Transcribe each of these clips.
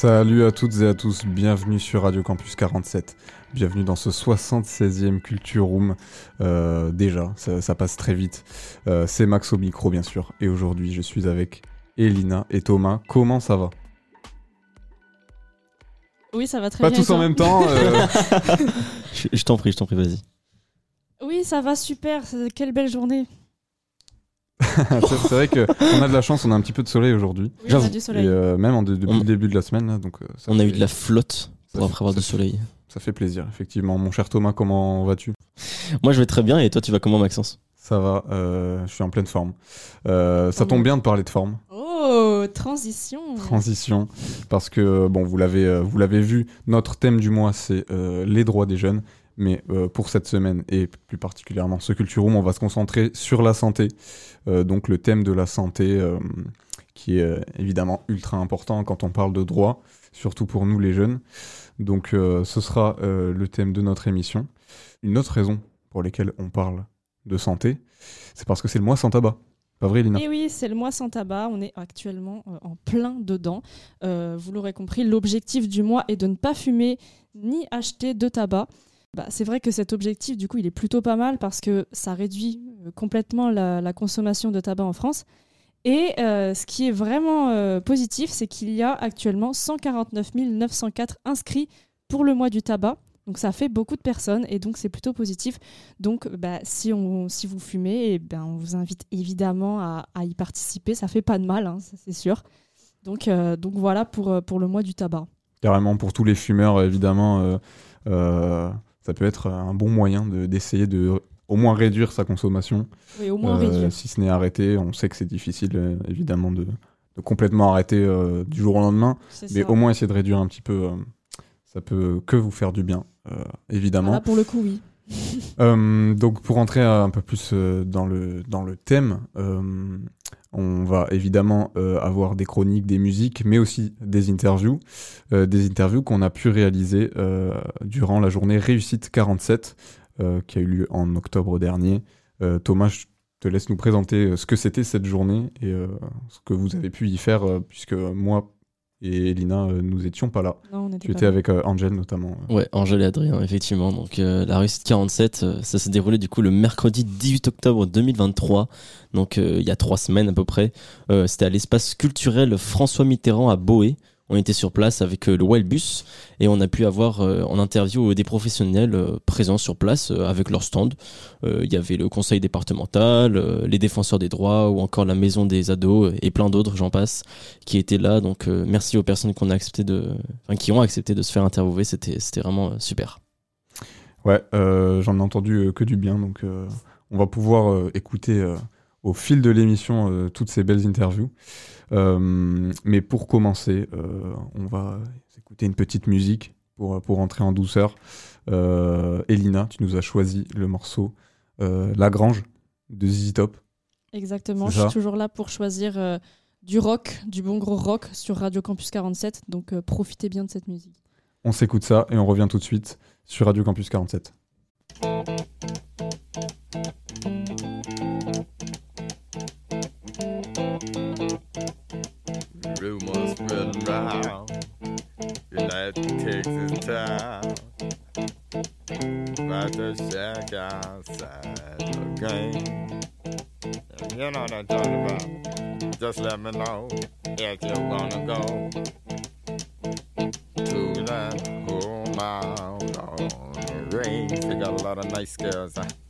Salut à toutes et à tous, bienvenue sur Radio Campus 47. Bienvenue dans ce 76e Culture Room. Euh, déjà, ça, ça passe très vite. Euh, c'est Max au micro, bien sûr. Et aujourd'hui, je suis avec Elina et Thomas. Comment ça va? Oui, ça va très Pas bien. tous et toi? en même temps. euh, Je, je t'en prie, je t'en prie, vas-y. Oui, ça va super. Quelle belle journée. c'est c'est vrai qu'on a de la chance, on a un petit peu de soleil aujourd'hui. Oui, on a du soleil. Et euh, même en de- depuis On- le début de la semaine, là, donc euh, ça On a eu de la flotte pour après avoir du soleil. Ça fait plaisir, effectivement. Mon cher Thomas, comment vas-tu? Moi, je vais très bien et toi, tu vas comment, Maxence? Ça va, euh, je suis en pleine forme. Euh, ça Oh tombe bon. bien de parler de forme. Oh, transition. transition parce que bon vous l'avez vous l'avez vu notre thème du mois c'est euh, les droits des jeunes mais euh, pour cette semaine et plus particulièrement ce Culture Room on va se concentrer sur la santé Euh, donc le thème de la santé euh, qui est évidemment ultra important quand on parle de droits surtout pour nous les jeunes donc ce sera le thème de notre émission une autre raison pour laquelle on parle de santé c'est parce que c'est le mois sans tabac pas vrai Lina? Et oui, c'est le mois sans tabac. On est actuellement en plein dedans. Vous l'aurez compris, l'objectif du mois est de ne pas fumer ni acheter de tabac. Bah, c'est vrai que cet objectif, du coup, il est plutôt pas mal parce que ça réduit euh, complètement la, consommation de tabac en France. Et euh, ce qui est vraiment euh, positif, c'est qu'il y a actuellement 149 904 inscrits pour le mois du tabac. Donc ça fait beaucoup de personnes et donc c'est plutôt positif. Donc bah, si, on, si vous fumez, eh ben, on vous invite évidemment à, y participer. Ça fait pas de mal, hein, c'est sûr. Donc, voilà pour, le mois du tabac. Carrément, pour tous les fumeurs, évidemment, ça peut être un bon moyen de- d'essayer de, au moins réduire sa consommation. Oui, au moins Euh, réduire. Si ce n'est arrêter, on sait que c'est difficile, euh, évidemment, de, de complètement arrêter euh, du jour au lendemain, mais ça. au moins essayer de réduire un petit peu. euh, ça peut que vous faire du bien, évidemment. Voilà, pour le coup, oui. Euh, donc pour entrer un peu plus euh, dans, le, dans le thème, euh, on va évidemment avoir des chroniques, des musiques, mais aussi des interviews. Des interviews qu'on a pu réaliser durant la journée Réussite 47 euh, qui a eu lieu en octobre dernier. Thomas, je te laisse nous présenter ce que c'était cette journée et ce que vous avez pu y faire, puisque moi et Elina, euh, nous étions pas là. Non, on était Tu étais là. avec euh, Angel notamment. Ouais, Angèle et Adrien, effectivement. Donc, euh, la réussite 47, euh, ça s'est déroulé du coup le mercredi 18 octobre 2023. Donc, euh, il y a trois semaines à peu près. Euh, C'était à l'espace culturel François Mitterrand à Boé. On était sur place avec euh, le Wildbus et on a pu avoir euh, en interview euh, des professionnels présents sur place avec leur stand. Il y avait le conseil départemental, les défenseurs des droits ou encore la maison des ados et plein d'autres, j'en passe, qui étaient là. Donc merci aux personnes qu'on a accepté de, qui ont accepté de se faire interviewer. C'était vraiment super. Ouais, j'en ai entendu que du bien, donc on va pouvoir écouter au fil de l'émission toutes ces belles interviews. Euh, mais pour commencer, euh, on va écouter une petite musique pour, pour entrer en douceur. Euh, Elina, tu nous as choisi le morceau La Grange de ZZ Top. Exactement, je suis toujours là pour choisir euh, du rock, du bon gros rock sur Radio Campus 47. Donc euh, profitez bien de cette musique. On s'écoute ça et on revient tout de suite sur Radio Campus 47. Rumors spreading around United Texas town. About to shack outside the game. You know what I'm talking about. Just let me know if you wanna go. To that home out on the range. They got a lot of nice girls huh?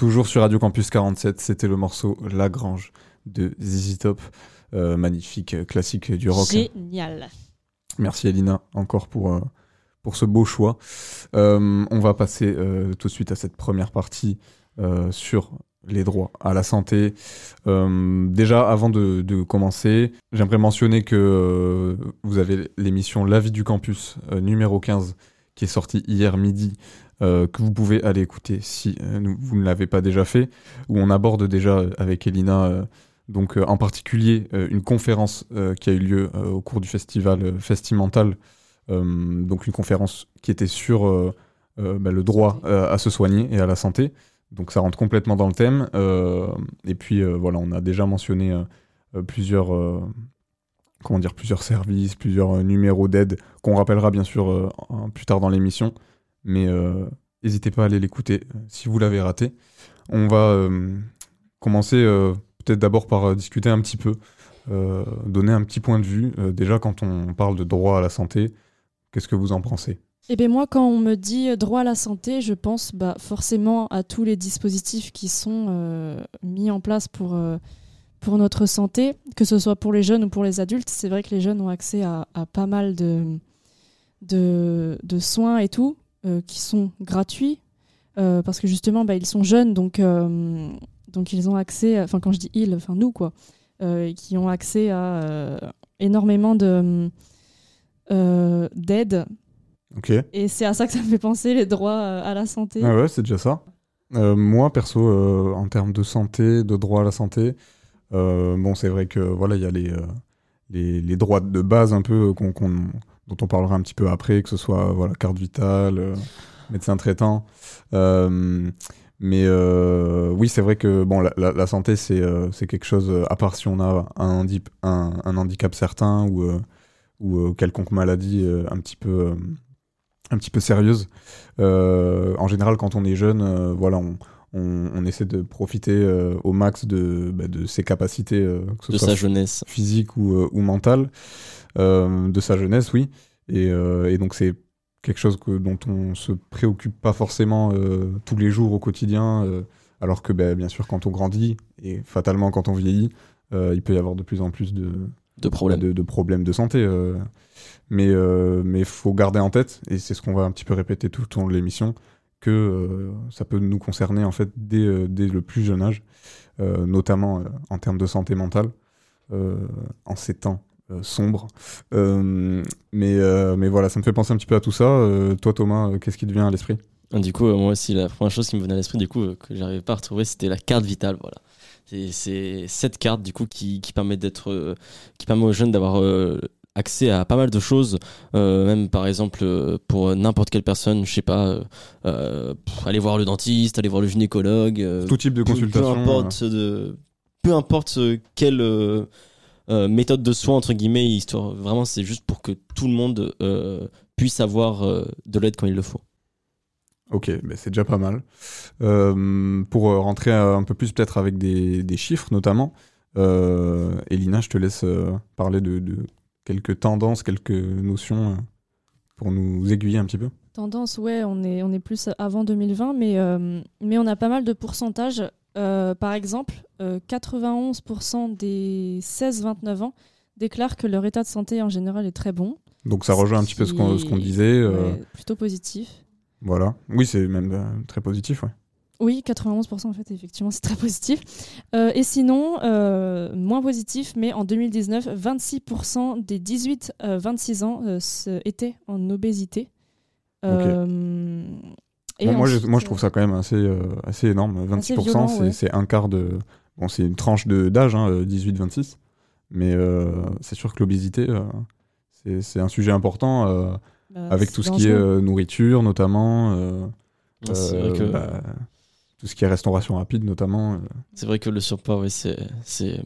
Toujours sur Radio Campus 47, c'était le morceau Lagrange de ZZ Top. Euh, magnifique euh, classique du rock. Génial. Merci Elina encore pour, euh, pour ce beau choix. Euh, on va passer tout de suite à cette première partie sur les droits à la santé. Déjà, avant de, de commencer, j'aimerais mentionner que vous avez l'émission L'avis du campus numéro 15 qui est sortie hier midi, euh, que vous pouvez aller écouter si euh, vous ne l'avez pas déjà fait, où on aborde déjà avec Elina, euh, donc euh, en particulier euh, une conférence euh, qui a eu lieu euh, au cours du festival euh, Festimental, euh, donc une conférence qui était sur euh, euh, bah, le droit euh, à se soigner et à la santé. Donc ça rentre complètement dans le thème. euh, et puis euh, voilà, on a déjà mentionné euh, euh, plusieurs, euh, comment dire, plusieurs services, plusieurs euh, numéros d'aide qu'on rappellera bien sûr euh, plus tard dans l'émission. Mais euh, n'hésitez pas à aller l'écouter euh, si vous l'avez raté. On va euh, commencer peut-être d'abord par discuter un petit peu, donner un petit point de vue. Déjà quand on parle de droit à la santé, qu'est-ce que vous en pensez? Eh bien moi, quand on me dit droit à la santé, je pense bah, forcément à tous les dispositifs qui sont mis en place pour, pour notre santé, que ce soit pour les jeunes ou pour les adultes. C'est vrai que les jeunes ont accès à, pas mal de, de, soins et tout, qui sont gratuits, euh, parce que justement, bah, ils sont jeunes, donc, euh, donc ils ont accès, enfin quand je dis ils, enfin nous, quoi, euh, qui ont accès à euh, énormément de... euh, d'aide Ok. et c'est à ça que ça me fait penser, les droits euh, à la santé. Ah ouais, c'est déjà ça. Euh, moi, perso, euh, en termes de santé, de droit à la santé, euh, bon, c'est vrai que voilà, il y a les, euh, les, les droits de base un peu euh, qu'on, qu'on- dont on parlera un petit peu après, que ce soit voilà, carte vitale, euh, médecin traitant. Euh, mais euh, oui, c'est vrai que bon, la, la- la santé, c'est, euh, quelque chose, euh, à part si on a un, handip- un, un handicap certain ou, euh, ou euh, quelconque maladie euh, un petit peu, euh, un petit peu sérieuse. Euh, en général, quand on est jeune, euh, voilà, on, on, on essaie de profiter euh, au max de, bah, de ses capacités, euh, que ce de soit sa jeunesse. physique ou, euh, ou mentale, euh, de sa jeunesse, oui. Et, euh, et donc c'est quelque chose que, dont on se préoccupe pas forcément euh, tous les jours au quotidien, euh, alors que bah, bien sûr quand on grandit et fatalement quand on vieillit, euh, il peut y avoir de plus en plus de, De problème. de, de problèmes de santé. euh. mais il mais faut garder en tête, et c'est ce qu'on va un petit peu répéter tout au long de l'émission, que euh, ça peut nous concerner en fait dès, euh, dès le plus jeune âge, euh, notamment euh, en termes de santé mentale, euh, en ces temps euh, sombres. Euh, mais, euh, mais voilà, ça me fait penser un petit peu à tout ça. Toi Thomas, qu'est-ce qui te vient à l'esprit? Du coup, moi aussi, la première chose qui me venait à l'esprit, du coup, que j'arrivais pas à retrouver, c'était la carte vitale. Voilà. C'est- cette carte, du coup, qui, qui permet d'être, euh, qui permet aux jeunes d'avoir euh, accès à pas mal de choses, euh, même par exemple pour n'importe quelle personne, je sais pas, aller voir le dentiste, aller voir le gynécologue, Tout type de consultation. Peu importe, de, peu importe quelle euh, méthode de soin, entre guillemets, histoire, vraiment, c'est juste pour que tout le monde euh, puisse avoir euh, de l'aide quand il le faut. Ok, mais c'est déjà pas mal. Euh, pour rentrer un peu plus peut-être avec des, des chiffres notamment, euh, Elina, je te laisse parler de, de quelques tendances, quelques notions pour nous aiguiller un petit peu. Tendance, ouais, on est, on est plus avant 2020, mais, euh, mais on a pas mal de pourcentages. Euh, par exemple, euh, 91% des 16-29 ans déclarent que leur état de santé en général est très bon. Donc ça rejoint un petit peu ce qu'on disait. euh, Ouais, plutôt positif. Voilà. Oui, c'est même euh, très positif, ouais. Oui, 91% en fait, effectivement, c'est très positif. Euh, et sinon, euh, moins positif, mais en 2019, 26% des 18-26 ans euh, étaient en obésité. Euh, Bon, moi, je, moi, je trouve ça quand même assez, euh, assez énorme. 26%, Assez violent, c'est ouais. c'est un quart de. Bon, c'est une tranche de- d'âge, hein, 18-26. Mais euh, c'est sûr que l'obésité, euh, c'est c'est un sujet important, euh, bah, avec tout ce qui est euh, nourriture, notamment. euh, C'est euh, vrai que bah, tout ce qui est restauration rapide, notamment. euh. C'est vrai que le surpoids, ouais, c'est c'est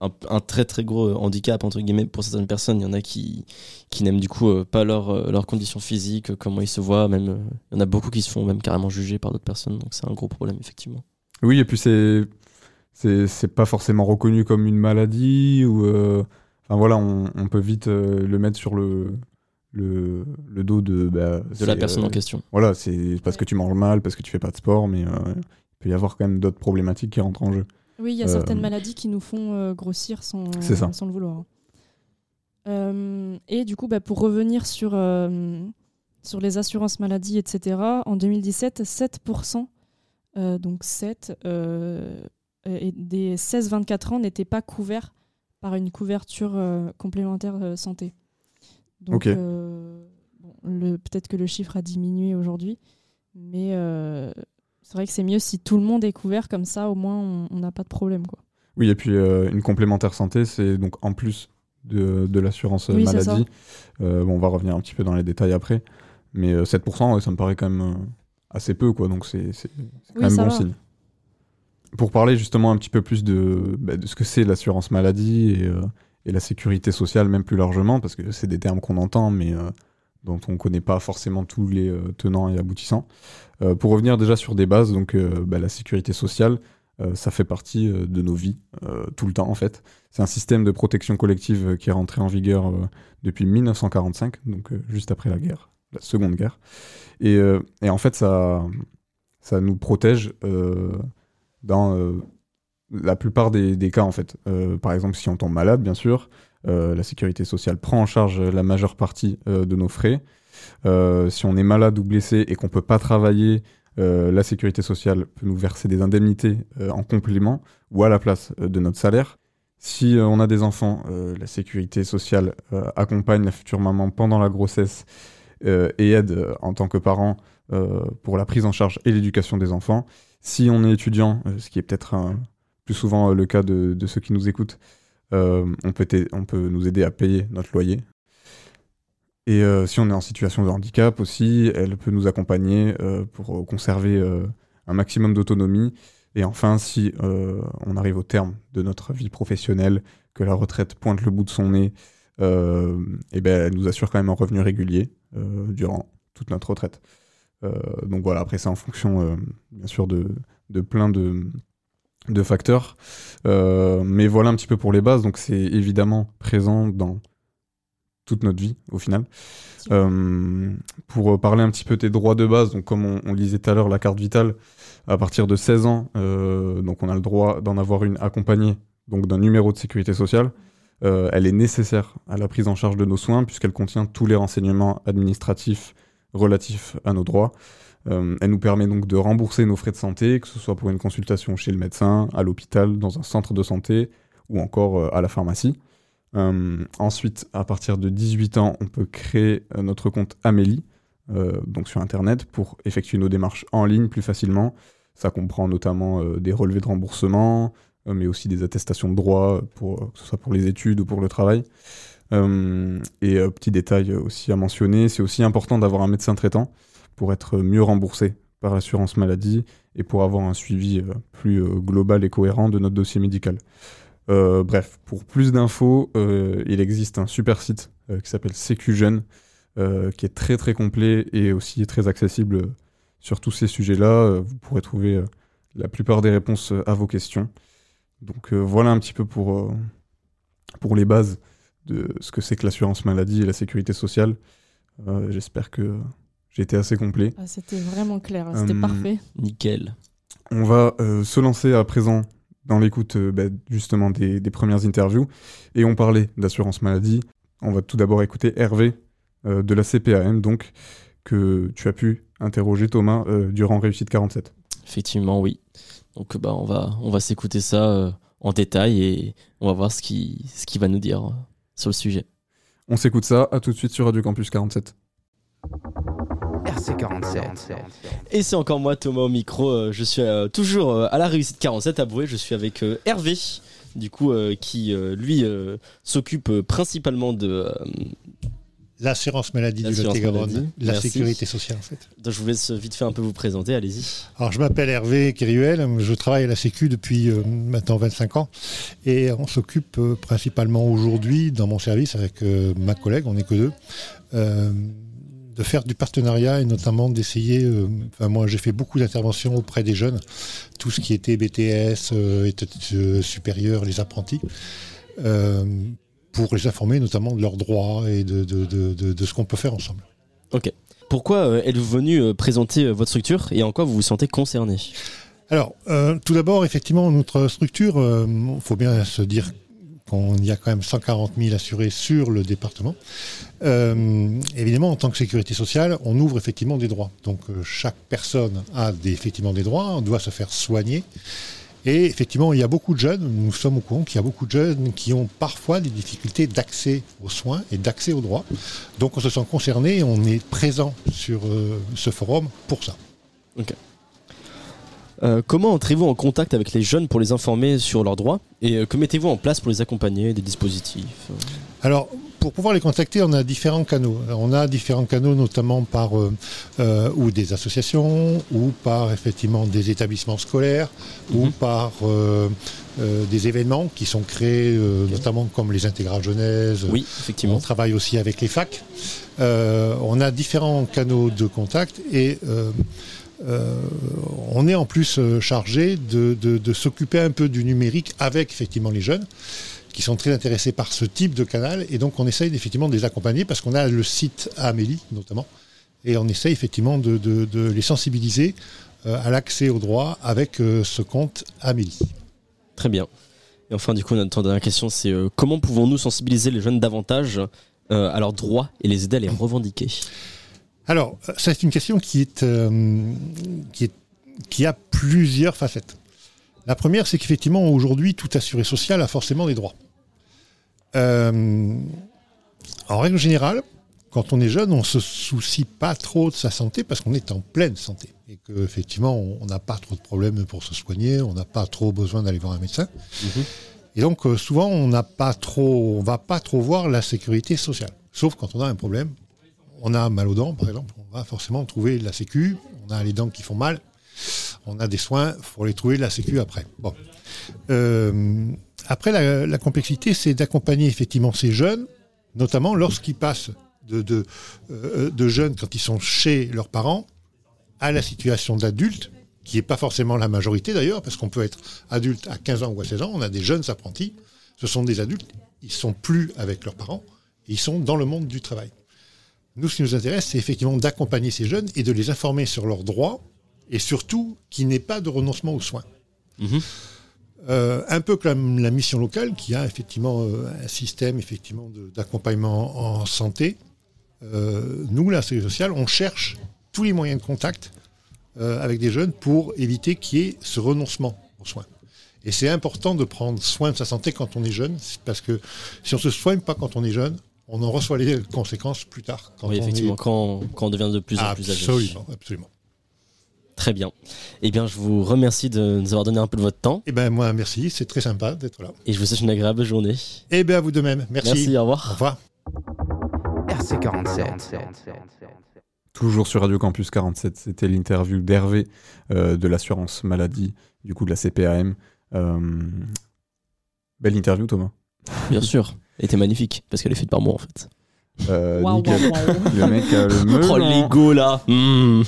un, un très très gros handicap entre guillemets pour certaines personnes. Il y en a qui, qui n'aiment du coup euh, pas leur, euh, leurs conditions physiques, euh, comment ils se voient. Même euh, il y en a beaucoup qui se font même carrément juger par d'autres personnes. Donc c'est un gros problème effectivement. Oui, et puis c'est c'est c'est pas forcément reconnu comme une maladie ou euh, enfin voilà, on, on peut vite euh, le mettre sur le le, le dos de, bah, De la personne euh, en question. Voilà, c'est parce que tu manges mal, parce que tu fais pas de sport, mais euh, il peut y avoir quand même d'autres problématiques qui rentrent en jeu. Oui, il y a Euh, certaines maladies qui nous font euh, grossir sans, le vouloir. Euh, et du coup, bah, pour revenir sur, euh, sur les assurances maladie, etc., en 2017, 7%, euh, donc 7, euh, et des 16-24 ans n'étaient pas couverts par une couverture euh, complémentaire euh, santé. Donc, euh, bon, peut-être que le chiffre a diminué aujourd'hui, mais euh, c'est vrai que c'est mieux si tout le monde est couvert, comme ça au moins on- n'a pas de problème. Quoi. Oui, et puis euh, une complémentaire santé, c'est donc en plus de, de l'assurance euh, Oui, maladie. Euh, bon, on va revenir un petit peu dans les détails après. Mais euh, 7%, ouais, ça me paraît quand même assez peu, quoi. Donc c'est quand Oui, même bon va. signe. Pour parler justement un petit peu plus de, bah, de ce que c'est l'assurance maladie et, et la sécurité sociale, même plus largement, parce que c'est des termes qu'on entend, mais dont on ne connaît pas forcément tous les euh, tenants et aboutissants. Euh, pour revenir déjà sur des bases, donc euh, bah, la sécurité sociale, ça fait partie de nos vies, tout le temps en fait. C'est un système de protection collective qui est rentré en vigueur depuis 1945, donc juste après la guerre, la Seconde Guerre. Et, en fait, ça, ça nous protège dans la plupart des, cas en fait. Par exemple, si on tombe malade, bien sûr, la sécurité sociale prend en charge la majeure partie euh, de nos frais. Euh, si on est malade ou blessé et qu'on peut pas travailler, euh, la sécurité sociale peut nous verser des indemnités euh, en complément ou à la place euh, de notre salaire. Si euh, on a des enfants, euh, la sécurité sociale euh, accompagne la future maman pendant la grossesse euh, et aide euh, en tant que parent euh, pour la prise en charge et l'éducation des enfants. Si on est étudiant, euh, ce qui est peut-être plus souvent euh, le cas de, ceux qui nous écoutent, euh, on, peut ai- on peut nous aider à payer notre loyer. Et euh, si on est en situation de handicap aussi, elle peut nous accompagner euh, pour euh, conserver euh, un maximum d'autonomie. Et enfin, si euh, on arrive au terme de notre vie professionnelle, que la retraite pointe le bout de son nez, euh, et ben, elle nous assure quand même un revenu régulier euh, durant toute notre retraite. Euh, donc voilà, après c'est en fonction euh, bien sûr de plein de, de facteurs. Euh, mais voilà un petit peu pour les bases. Donc c'est évidemment présent dans toute notre vie au final. Euh, pour parler un petit peu des droits de base, donc comme on, on lisait tout à l'heure la carte vitale, à partir de 16 ans, euh, donc on a le droit d'en avoir une accompagnée donc d'un numéro de sécurité sociale. Euh, elle est nécessaire à la prise en charge de nos soins puisqu'elle contient tous les renseignements administratifs relatifs à nos droits. Euh, elle nous permet donc de rembourser nos frais de santé, que ce soit pour une consultation chez le médecin, à l'hôpital, dans un centre de santé ou encore euh, à la pharmacie. Euh, ensuite, à partir de 18 ans, on peut créer notre compte Amélie, donc sur Internet, pour effectuer nos démarches en ligne plus facilement. Ça comprend notamment des relevés de remboursement, mais aussi des attestations de droit, pour, que ce soit pour les études ou pour le travail. Et petit détail aussi à mentionner, c'est aussi important d'avoir un médecin traitant pour être mieux remboursé par l'assurance maladie et pour avoir un suivi euh, plus euh, global et cohérent de notre dossier médical. Euh, bref, pour plus d'infos, il existe un super site qui s'appelle euh, qui est très très complet et aussi très accessible sur tous ces sujets-là. Vous pourrez trouver la plupart des réponses à vos questions. Donc voilà un petit peu pour, pour les bases de ce que c'est que l'assurance maladie et la sécurité sociale. J'espère que j'ai été assez complet. Ah, c'était vraiment clair, hein, c'était Hum, parfait. Nickel. On va euh, se lancer à présent dans l'écoute euh, bah, justement des, des premières interviews. Et on parlait d'assurance maladie. On va tout d'abord écouter Hervé euh, de la CPAM, donc, que tu as pu interroger Thomas euh, durant Réussite 47. Effectivement, oui. Donc bah, on va, on va s'écouter ça euh, en détail et on va voir ce qu'il ce qu'il va nous dire euh, sur le sujet. On s'écoute ça, à tout de suite sur Radio Campus 47. RC47. Et c'est encore moi, Thomas, au micro. Euh, je suis euh, toujours euh, à la réussite 47 à Boué. Je suis avec euh, Hervé, du coup, euh, qui euh, lui euh, s'occupe principalement de. euh, L'assurance maladie du Lot-et-Garonne, la merci. sécurité sociale en fait. donc je vous laisse vite fait un peu vous présenter. Allez-y. Alors je m'appelle Hervé Kiriuel, je travaille à la Sécu depuis euh, maintenant 25 ans et on s'occupe euh, principalement aujourd'hui dans mon service avec euh, ma collègue, on n'est que deux, euh, de faire du partenariat et notamment d'essayer, euh, enfin moi j'ai fait beaucoup d'interventions auprès des jeunes, tout ce qui était BTS, euh, euh, supérieures, les apprentis. euh, pour les informer notamment de leurs droits et de, de, de, de, de ce qu'on peut faire ensemble. Pourquoi euh, êtes-vous venu présenter votre structure et en quoi vous vous sentez concerné? Alors, euh, tout d'abord, effectivement, notre structure, il faut bien se dire qu'il y a quand même 140 000 assurés sur le département. Euh, évidemment, en tant que sécurité sociale, on ouvre effectivement des droits. Donc, euh, chaque personne a des, effectivement des droits, on doit se faire soigner. Et effectivement, il y a beaucoup de jeunes, nous sommes au courant qu'il y a beaucoup de jeunes qui ont parfois des difficultés d'accès aux soins et d'accès aux droits. Donc, on se sent concerné on est présent sur euh, ce forum pour ça. Euh, Comment entrez-vous en contact avec les jeunes pour les informer sur leurs droits et euh, que mettez-vous en place pour les accompagner, des dispositifs euh? Alors, pour pouvoir les contacter, on a différents canaux. On a différents canaux, notamment par euh, ou des associations, ou par effectivement des établissements scolaires, ou Mhm. par euh, euh, des événements qui sont créés, notamment comme les intégrales jeunesse. Oui, On effectivement. travaille aussi avec les facs. On a différents canaux de contact et euh, on est en plus euh, chargé de, s'occuper un peu du numérique avec effectivement les jeunes qui sont très intéressés par ce type de canal et donc on essaye effectivement de les accompagner parce qu'on a le site Amélie notamment et on essaye effectivement de, les sensibiliser euh, à l'accès aux droits avec ce compte Amélie. Très bien. Et enfin, du coup, notre dernière question, c'est comment pouvons-nous sensibiliser les jeunes davantage à leurs droits et les aider à les revendiquer? Alors, euh, c'est une question qui, est, euh, qui, est, qui a plusieurs facettes. La première, c'est qu'effectivement, aujourd'hui, tout assuré social a forcément des droits. Euh, en règle générale, quand on est jeune, on se soucie pas trop de sa santé parce qu'on est en pleine santé. Et qu'effectivement, on n'a pas trop de problèmes pour se soigner, on n'a pas trop besoin d'aller voir un médecin. Mhm. Et donc, souvent, on n'a pas trop, on va pas trop voir la sécurité sociale. Sauf quand on a un problème. On a mal aux dents, par exemple, on va forcément trouver la sécu. On a les dents qui font mal. On a des soins, il faut les trouver la sécu après. Euh, après, la, complexité, c'est d'accompagner effectivement ces jeunes, notamment lorsqu'ils passent de, euh, de jeunes quand ils sont chez leurs parents à la situation d'adulte, qui n'est pas forcément la majorité d'ailleurs, parce qu'on peut être adulte à 15 ans ou à 16 ans. On a des jeunes apprentis, ce sont des adultes, ils sont plus avec leurs parents, ils sont dans le monde du travail. Nous, ce qui nous intéresse, c'est effectivement d'accompagner ces jeunes et de les informer sur leurs droits et surtout qu'il n'y ait pas de renoncement aux soins. Mhm. Euh, un peu comme la mission locale, qui a effectivement euh, un système effectivement d'accompagnement en santé. Euh, nous, la sécurité sociale, on cherche tous les moyens de contact avec des jeunes pour éviter qu'il y ait ce renoncement aux soins. Et c'est important de prendre soin de sa santé quand on est jeune, parce que si on se soigne pas quand on est jeune, on en reçoit les conséquences plus tard. Quand Oui, on effectivement, est... quand, quand on devient de plus en plus âgé. Absolument, absolument. Très bien. Eh bien, je vous remercie de nous avoir donné un peu de votre temps Eh ben moi, merci, c'est très sympa d'être là. et je vous souhaite une agréable journée. Eh bien, à vous de même. Merci. Merci, au Au revoir. revoir. RC47. Toujours sur Radio Campus 47, c'était l'interview d'Hervé euh, de l'assurance maladie, du coup de la CPAM. Euh, Belle interview, Thomas. Bien sûr. Elle était magnifique parce qu'elle est faite par moi en fait. Euh, nickel. Le mec a le melon. Oh, l'ego là Mmh.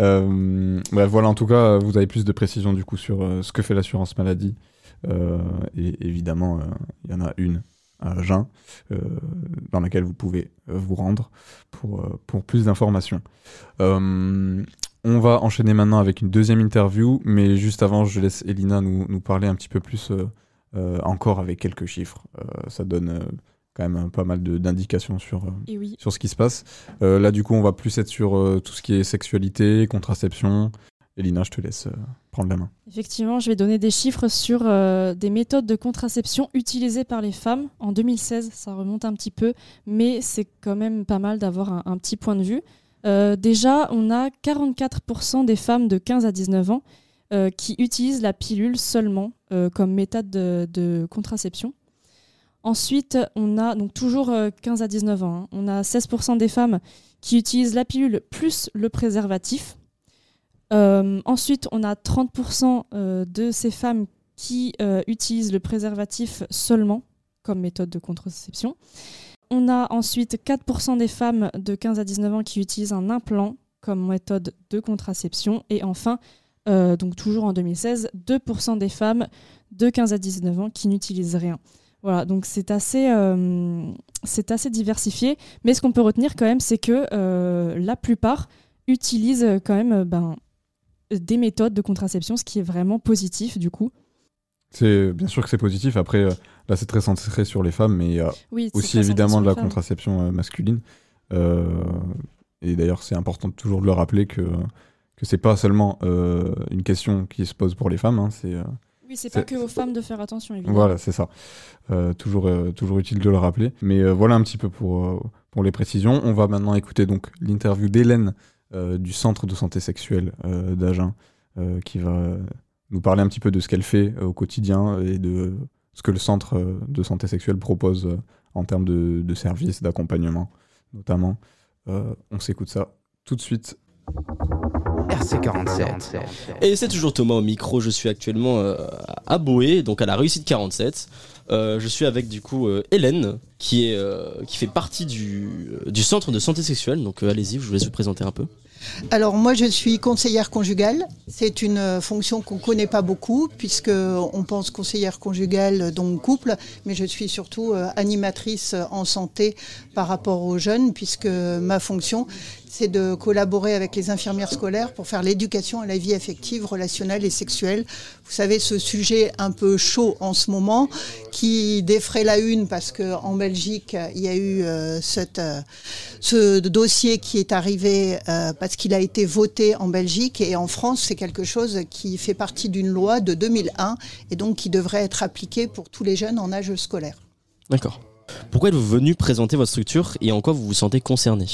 Euh, bref, voilà, en tout cas, vous avez plus de précisions du coup sur euh, ce que fait l'assurance maladie. Euh, et évidemment, euh, il y en a une à Jeun, euh, dans laquelle vous pouvez euh, vous rendre pour, euh, pour plus d'informations. Euh, on va enchaîner maintenant avec une deuxième interview, mais juste avant, je laisse Elina nous, nous parler un petit peu plus euh, euh, encore avec quelques chiffres. Euh, ça donne euh, quand même pas mal de- d'indications sur, euh, Et oui. sur ce qui se passe. Euh, là, du coup, on va plus être sur euh, tout ce qui est sexualité, contraception. Elina, je te laisse euh, prendre la main. Effectivement, je vais donner des chiffres sur euh, des méthodes de contraception utilisées par les femmes. En 2016, ça remonte un petit peu, mais c'est quand même pas mal d'avoir un, un petit point de vue. Euh, déjà, on a 44% des femmes de 15 à 19 ans euh, qui utilisent la pilule seulement euh, comme méthode de, contraception. Ensuite, on a donc toujours euh, 15 à 19 ans. hein, on a 16% des femmes qui utilisent la pilule plus le préservatif. Euh, ensuite, on a 30% euh, de ces femmes qui euh, utilisent le préservatif seulement comme méthode de contraception. On a ensuite 4% des femmes de 15 à 19 ans qui utilisent un implant comme méthode de contraception. Et enfin, euh, donc toujours en 2016, 2% des femmes de 15 à 19 ans qui n'utilisent rien. Voilà, donc c'est assez, euh, c'est assez diversifié. Mais ce qu'on peut retenir quand même, c'est que euh, la plupart utilisent quand même ben, des méthodes de contraception, ce qui est vraiment positif du coup. C'est bien sûr que c'est positif. Après, là, c'est très centré sur les femmes, mais il y a Oui, aussi évidemment de la contraception masculine. Et d'ailleurs, c'est important toujours de le rappeler que que c'est pas seulement euh, une question qui se pose pour les femmes. hein, c'est euh, Oui, c'est pas que aux femmes de faire attention, évidemment. Voilà, c'est ça. Euh, toujours, euh, toujours utile de le rappeler. Mais voilà un petit peu pour, pour les précisions. On va maintenant écouter donc l'interview d'Hélène du Centre de santé sexuelle d'Agen, qui va nous parler un petit peu de ce qu'elle fait au quotidien et de ce que le Centre de santé sexuelle propose en termes de, de services, d'accompagnement, notamment. On s'écoute ça tout de suite. RC47. Et c'est toujours Thomas au micro, je suis actuellement euh, à Boé, donc à la réussite 47. Euh, je suis avec du coup euh, Hélène, qui, est, euh, qui fait partie du, du centre de santé sexuelle, donc euh, allez-y, je vous laisse vous présenter un peu. Alors moi je suis conseillère conjugale. C'est une fonction qu'on connaît pas beaucoup puisque on pense conseillère conjugale donc couple, mais je suis surtout euh, animatrice en santé par rapport aux jeunes puisque ma fonction c'est de collaborer avec les infirmières scolaires pour faire l'éducation à la vie affective, relationnelle et sexuelle. Vous savez ce sujet un peu chaud en ce moment qui défraie la une parce que en Belgique il y a eu euh, euh, ce dossier qui est arrivé euh, parce qu'il a été voté en Belgique et en France, c'est quelque chose qui fait partie d'une loi de 2001 et donc qui devrait être appliqué pour tous les jeunes en âge scolaire. D'accord. Pourquoi êtes-vous venu présenter votre structure et en quoi vous vous sentez concerné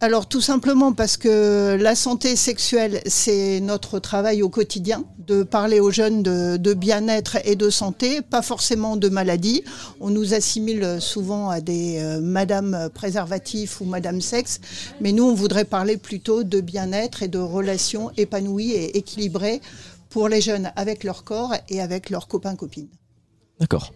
Alors tout simplement parce que la santé sexuelle, c'est notre travail au quotidien, de parler aux jeunes de, bien-être et de santé, pas forcément de maladie. On nous assimile souvent à des euh, madame préservatifs ou madame sexe, mais nous on voudrait parler plutôt de bien-être et de relations épanouies et équilibrées pour les jeunes avec leur corps et avec leurs copains-copines. D'accord.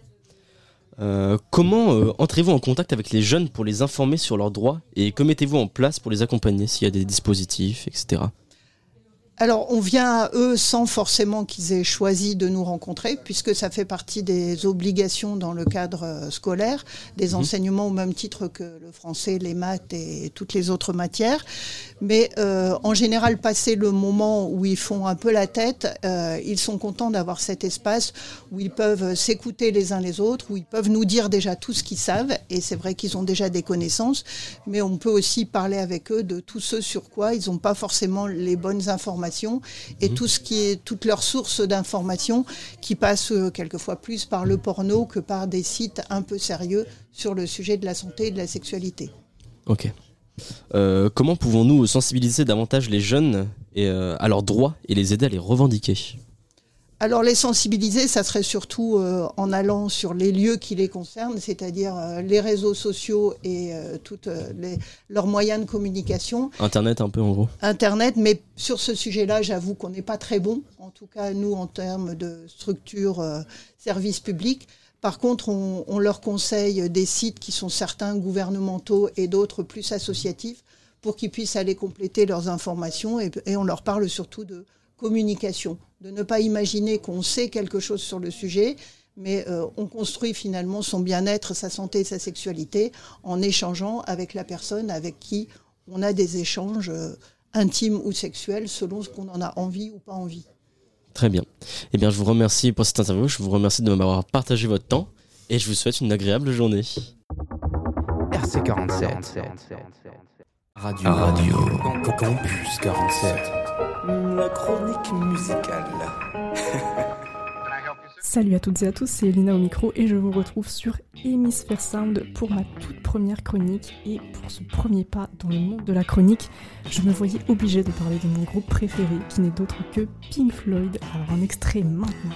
Euh, comment euh, entrez-vous en contact avec les jeunes pour les informer sur leurs droits et que mettez-vous en place pour les accompagner s'il y a des dispositifs, etc. Alors, on vient à eux sans forcément qu'ils aient choisi de nous rencontrer, puisque ça fait partie des obligations dans le cadre euh, scolaire, des Mhm. enseignements au même titre que le français, les maths et toutes les autres matières. Mais euh, en général, passé le moment où ils font un peu la tête, euh, ils sont contents d'avoir cet espace où ils peuvent s'écouter les uns les autres, où ils peuvent nous dire déjà tout ce qu'ils savent. Et c'est vrai qu'ils ont déjà des connaissances, mais on peut aussi parler avec eux de tout ce sur quoi ils n'ont pas forcément les bonnes informations et tout ce qui est toutes leurs sources d'informations qui passent euh, quelquefois plus par le porno que par des sites un peu sérieux sur le sujet de la santé et de la sexualité. Ok. Euh, comment pouvons-nous sensibiliser davantage les jeunes et, euh, à leurs droits et les aider à les revendiquer? Alors les sensibiliser, ça serait surtout euh, en allant sur les lieux qui les concernent, c'est-à-dire euh, les réseaux sociaux et euh, toutes les, leurs moyens de communication. Internet un peu en gros. Internet, mais sur ce sujet-là, j'avoue qu'on n'est pas très bon, en tout cas nous en termes de structure service public. Par contre, on, on leur conseille des sites qui sont certains gouvernementaux et d'autres plus associatifs pour qu'ils puissent aller compléter leurs informations et, et on leur parle surtout de communication, de ne pas imaginer qu'on sait quelque chose sur le sujet, mais euh, on construit finalement son bien-être, sa santé sa sexualité en échangeant avec la personne avec qui on a des échanges euh, intimes ou sexuels selon ce qu'on en a envie ou pas envie. Très bien. Eh bien, je vous remercie pour cette interview. Je vous remercie de m'avoir partagé votre temps et je vous souhaite une agréable journée. RC47. Radio. Radio. Campus 47. La chronique musicale. Salut à toutes et à tous, c'est Elina au micro et je vous retrouve sur Hémisphère Sound pour ma toute première chronique. Et pour ce premier pas dans le monde de la chronique, je me voyais obligée de parler de mon groupe préféré qui n'est d'autre que Pink Floyd. Alors un extrait maintenant.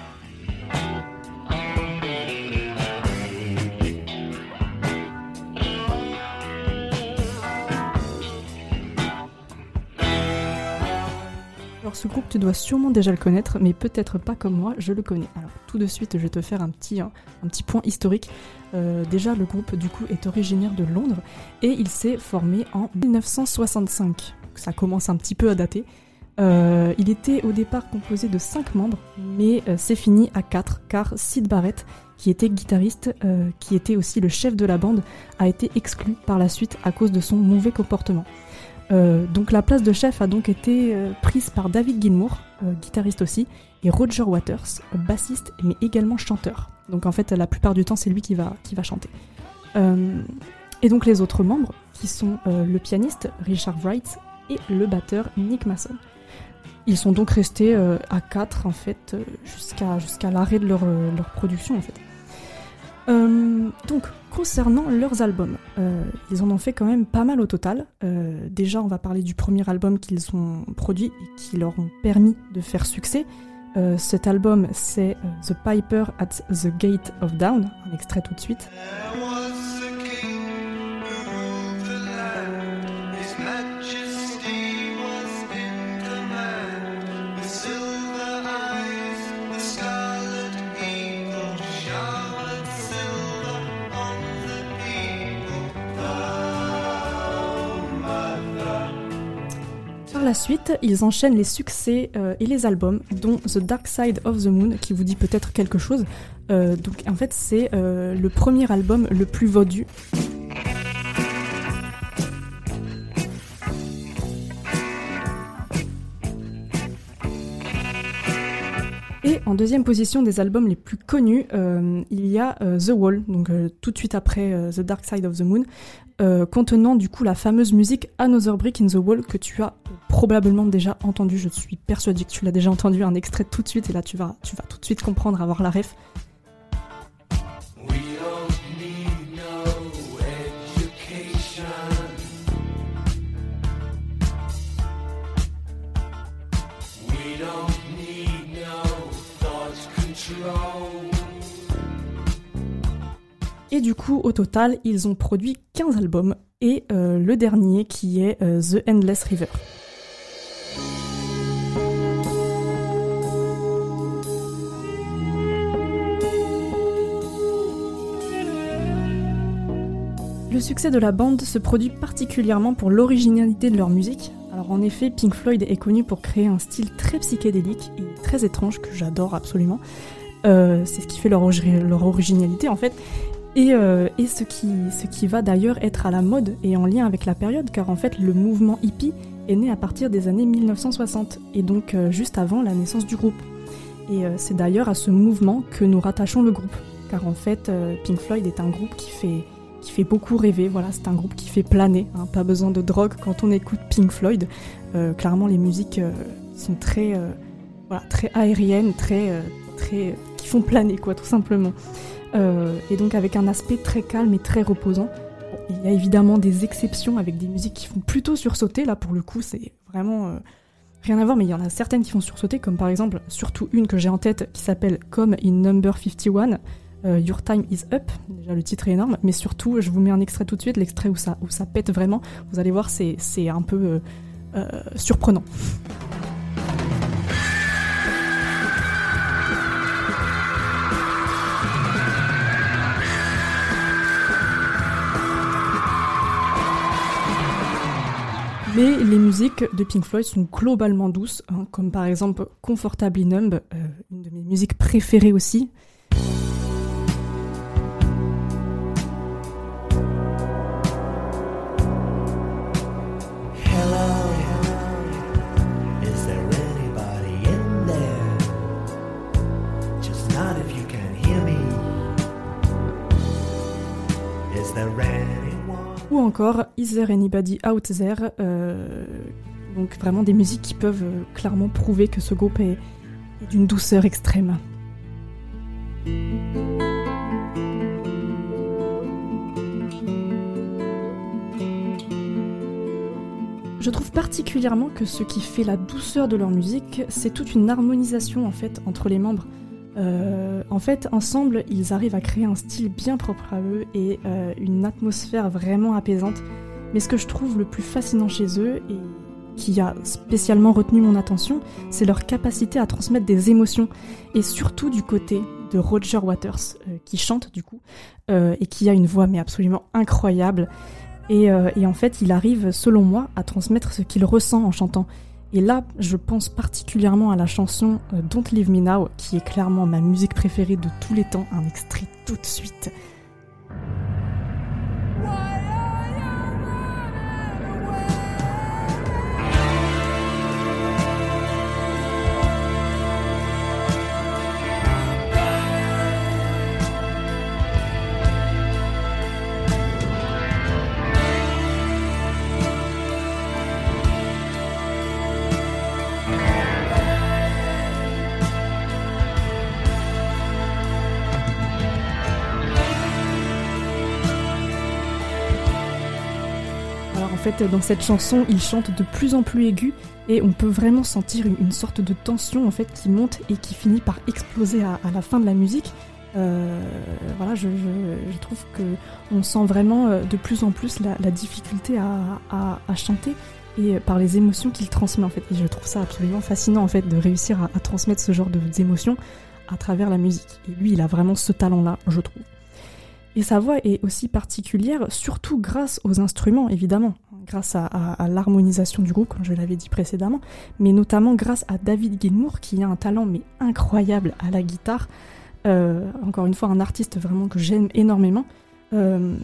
Alors ce groupe, tu dois sûrement déjà le connaître, mais peut-être pas comme moi, je le connais. Alors tout de suite, je vais te faire un petit, petit point historique. Euh, déjà, le groupe du coup est originaire de Londres et il s'est formé en 1965. Ça commence un petit peu à dater. Euh, il était au départ composé de 5 membres, mais euh, c'est fini à 4 car Sid Barrett, qui était guitariste, qui était aussi le chef de la bande, a été exclu par la suite à cause de son mauvais comportement. Euh, donc la place de chef a donc été euh, prise par David Gilmour, euh, guitariste aussi, et Roger Waters, bassiste mais également chanteur. Donc en fait la plupart du temps c'est lui qui va, qui va chanter. Et donc les autres membres, qui sont le pianiste Richard Wright et le batteur Nick Mason. Ils sont donc restés à 4 en fait jusqu'à l'arrêt de leur, leur production en fait. Euh, donc concernant leurs albums, euh, ils en ont fait quand même pas mal au total. Euh, déjà on va parler du premier album qu'ils ont produit et qui leur ont permis de faire succès. Cet album c'est The Piper at the Gate of Down, un extrait tout de suite. La suite, ils enchaînent les succès euh, et les albums, dont The Dark Side of the Moon, qui vous dit peut-être quelque chose. Euh, donc en fait, c'est euh, le premier album le plus vendu. Et en deuxième position des albums les plus connus, euh, il y a euh, The Wall, donc euh, tout de suite après The Dark Side of the Moon, contenant du coup la fameuse musique Another Brick in the Wall que tu as probablement déjà entendu. Je suis persuadée que tu l'as déjà entendu, un extrait tout de suite, et là tu vas, tu vas tout de suite comprendre, avoir la ref. Et du coup, au total, ils ont produit 15 albums, et euh, le dernier qui est euh, The Endless River. Le succès de la bande se produit particulièrement pour l'originalité de leur musique. Alors en effet, Pink Floyd est connu pour créer un style très psychédélique et très étrange que j'adore absolument. Euh, c'est ce qui fait leur, origi- leur originalité en fait. Et, euh, et ce, qui, ce qui va d'ailleurs être à la mode et en lien avec la période, car en fait le mouvement hippie est né à partir des années 1960, et donc euh, juste avant la naissance du groupe. Et euh, c'est d'ailleurs à ce mouvement que nous rattachons le groupe, car en fait Pink Floyd est un groupe qui fait, qui fait beaucoup rêver, voilà, c'est un groupe qui fait planer, hein, pas besoin de drogue quand on écoute Pink Floyd. Clairement les musiques sont très, voilà, très aériennes, très, très, qui font planer quoi, tout simplement. Euh, et donc avec un aspect très calme et très reposant. Il y a évidemment des exceptions avec des musiques qui font plutôt sursauter. Là, pour le coup, c'est vraiment euh, rien à voir, mais il y en a certaines qui font sursauter, comme par exemple, surtout une que j'ai en tête qui s'appelle Come in Number 51. euh, Your Time is Up, déjà le titre est énorme, mais surtout, je vous mets un extrait tout de suite, l'extrait où ça, où ça pète vraiment. Vous allez voir, c'est un peu euh, surprenant. Mais les musiques de Pink Floyd sont globalement douces, hein, comme par exemple Comfortably Numb, euh, une de mes musiques préférées aussi. Ou encore Is There Anybody Out There euh, Donc vraiment des musiques qui peuvent euh, clairement prouver que ce groupe est, est d'une douceur extrême. Je trouve particulièrement que ce qui fait la douceur de leur musique, c'est toute une harmonisation en fait entre les membres. Euh, en fait, ensemble, ils arrivent à créer un style bien propre à eux et euh, une atmosphère vraiment apaisante. Mais ce que je trouve le plus fascinant chez eux et qui a spécialement retenu mon attention, c'est leur capacité à transmettre des émotions et surtout du côté de Roger Waters euh, qui chante du coup et qui a une voix mais absolument incroyable et en fait il arrive selon moi à transmettre ce qu'il ressent en chantant Et là, je pense particulièrement à la chanson euh, Don't Leave Me Now, qui est clairement ma musique préférée de tous les temps. Un extrait tout de suite. Dans cette chanson, il chante de plus en plus aigu et on peut vraiment sentir une, sorte de tension en fait qui monte et qui finit par exploser à, la fin de la musique. Euh, voilà, je, trouve que on sent vraiment euh, de plus en plus la, difficulté à, chanter et par les émotions qu'il transmet en fait. Et je trouve ça absolument fascinant en fait de réussir à, transmettre ce genre d'émotions à travers la musique. Et lui, il a vraiment ce talent-là, je trouve. Et sa voix est aussi particulière, surtout grâce aux instruments, évidemment, grâce à, l'harmonisation du groupe, comme je l'avais dit précédemment, mais notamment grâce à David Gilmour, qui a un talent incroyable à la guitare. Euh, encore une fois, un artiste vraiment que j'aime énormément. Euh,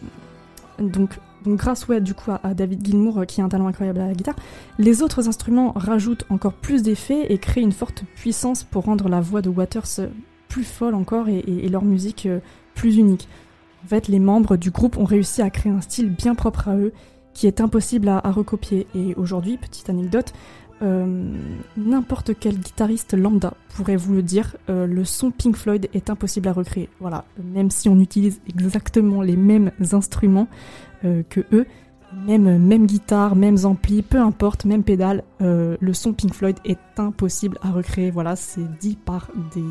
donc, grâce ouais, du à, David Gilmour, euh, qui a un talent incroyable à la guitare, les autres instruments rajoutent encore plus d'effets et créent une forte puissance pour rendre la voix de Waters plus folle encore et, et- leur musique plus unique. En fait, les membres du groupe ont réussi à créer un style bien propre à eux, qui est impossible à, recopier. Et aujourd'hui, petite anecdote, euh, n'importe quel guitariste lambda pourrait vous le dire, euh, le son Pink Floyd est impossible à recréer. Voilà, même si on utilise exactement les mêmes instruments euh, que eux, même, même guitare, mêmes amplis, peu importe, même pédale, le son Pink Floyd est impossible à recréer. Voilà, c'est dit par des,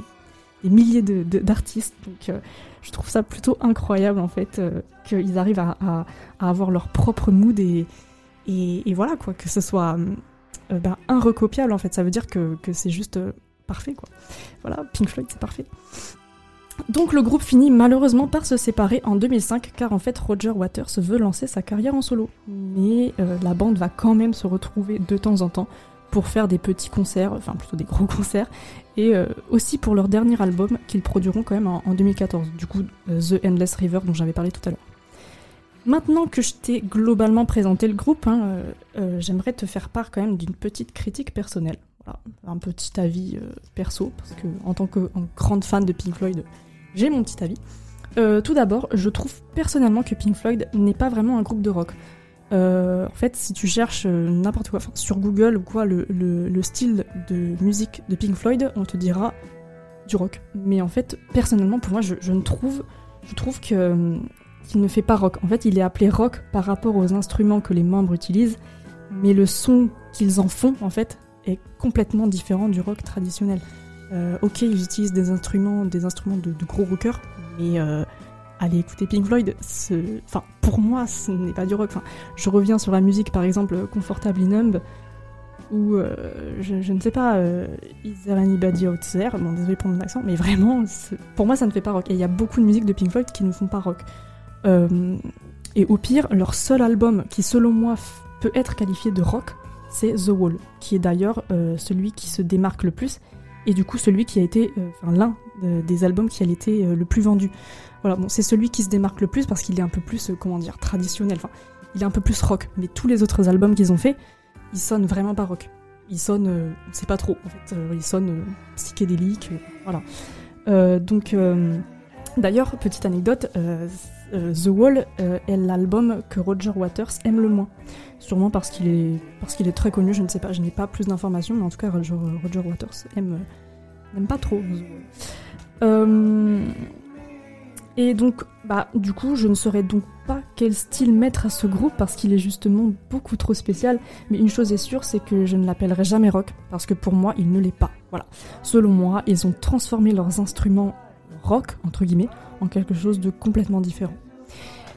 des milliers de- de- d'artistes. Donc euh, je trouve ça plutôt incroyable en fait euh, qu'ils arrivent à, à- avoir leur propre mood et, et, voilà quoi, que ce soit euh, ben, irrecopiable en fait. Ça veut dire que, que c'est juste euh, parfait quoi. Voilà, Pink Floyd c'est parfait. Donc le groupe finit malheureusement par se séparer en 2005 car en fait Roger Waters veut lancer sa carrière en solo. Mais euh, la bande va quand même se retrouver de temps en temps pour faire des petits concerts, enfin plutôt des gros concerts, et euh, aussi pour leur dernier album qu'ils produiront quand même en, en 2014, du coup euh, The Endless River dont j'avais parlé tout à l'heure. Maintenant que je t'ai globalement présenté le groupe, hein, euh, j'aimerais te faire part quand même d'une petite critique personnelle. Voilà, un petit avis perso, parce que en tant que grande fan de Pink Floyd, j'ai mon petit avis. Tout d'abord, je trouve personnellement que Pink Floyd n'est pas vraiment un groupe de rock. Euh, en fait, si tu cherches euh, n'importe quoi sur Google ou quoi, le, le- le style de musique de Pink Floyd, on te dira du rock. Mais en fait, personnellement, pour moi, je, ne trouve, que euh, qu'il ne fait pas rock. En fait, il est appelé rock par rapport aux instruments que les membres utilisent, mais le son qu'ils en font, en fait, est complètement différent du rock traditionnel. Ok, ils utilisent des instruments, des instruments de, gros rockers, mais allez écouter Pink Floyd, enfin pour moi, ce n'est pas du rock. Enfin, je reviens sur la musique, par exemple, Comfortably Numb, ou euh, je, ne sais pas, euh, Is There Anybody Out There? Bon, désolé pour mon accent, mais vraiment, pour moi, ça ne fait pas rock. Et il y a beaucoup de musiques de Pink Floyd qui ne font pas rock. Euh, et au pire, leur seul album qui, selon moi, peut être qualifié de rock, c'est The Wall, qui est d'ailleurs celui qui se démarque le plus, et du coup celui qui a été, enfin l'un des albums qui a été le plus vendu. Voilà, bon, c'est celui qui se démarque le plus parce qu'il est un peu plus, euh, comment dire, traditionnel. Enfin, il est un peu plus rock. Mais tous les autres albums qu'ils ont fait, ils sonnent vraiment pas rock. Ils sonnent, euh, sait pas trop. En fait, Euh, ils sonnent euh, psychédéliques. voilà. Donc, d'ailleurs, petite anecdote, The Wall est l'album que Roger Waters aime le moins. Sûrement parce qu'il est, parce qu'il est très connu, je ne sais pas, je n'ai pas plus d'informations, mais en tout cas, Roger, Waters aime, n'aime pas trop The Wall. Et donc, bah, du coup, je ne saurais donc pas quel style mettre à ce groupe parce qu'il est justement beaucoup trop spécial. Mais une chose est sûre, c'est que je ne l'appellerai jamais rock parce que pour moi, il ne l'est pas. Voilà. Selon moi, ils ont transformé leurs instruments rock, entre guillemets, en quelque chose de complètement différent.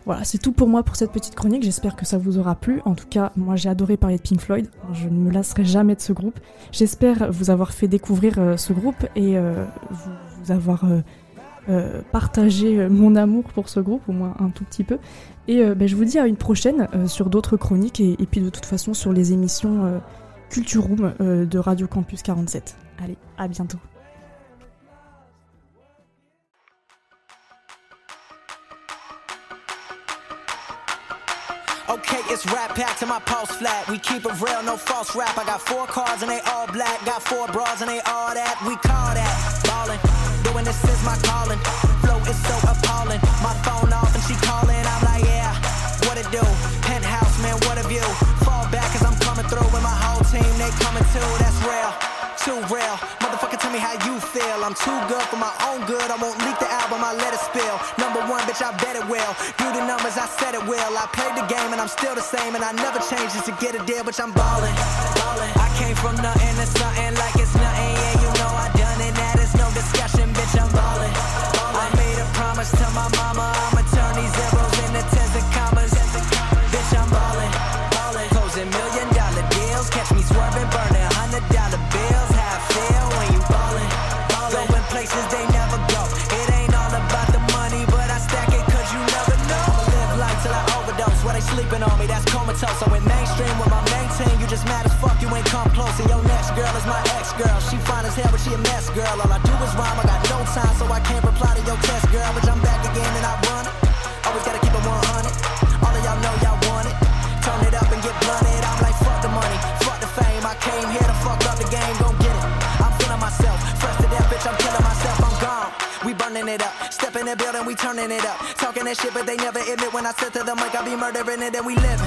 Voilà, c'est tout pour moi pour cette petite chronique. J'espère que ça vous aura plu. En tout cas, moi j'ai adoré parler de Pink Floyd. Je ne me lasserai jamais de ce groupe. J'espère vous avoir fait découvrir euh, ce groupe et euh, vous, vous avoir euh, partagé euh, mon amour pour ce groupe, au moins un tout petit peu. Et euh, ben, je vous dis à une prochaine euh, sur d'autres chroniques et, et puis de toute façon sur les émissions euh, Culture Room euh, de Radio Campus 47. Allez, à bientôt. Okay, it's rap pack to my pulse flat. We keep it real, no false rap. I got four cars and they all black. Got four bras and they all that. We call that ballin'. Doing this is my calling. Flow is so appalling. My phone off and she calling. I'm like, yeah, what it do? Penthouse, man, what a view. Fall back cause I'm coming through with my whole team. They coming too, that's real. Too real. Motherfucker, tell me how you feel. I'm too good for my own good. I won't leak the album, I let it spill. Number one, bitch, I bet it will. Do the numbers, I said it will. I played the game and I'm still the same. And I never change just to get a deal, bitch, I'm ballin'. ballin'. I came from nothing to something like it's nothing. To my mama. I'ma turn these zeros into tens and commas. Bitch, I'm ballin'. ballin'. Closing million dollar deals. Catch me swerving, burning hundred dollar bills. How I feel when you ballin'. Ballin'. Going places they never go. It ain't all about the money, but I stack it cause you never know. I'ma live life till I overdose. While they sleeping on me, that's comatose. I went mainstream with my main team. You just mad as fuck, you ain't come close. And your next girl is my ex girl. She fine as hell, but she a mess girl. All I do is rhyme, I got no time, so I can't reply to your test girl. But It up, step in the building, we turning it up. Talking that shit, but they never admit when I said to them, like I be murdering it, and we living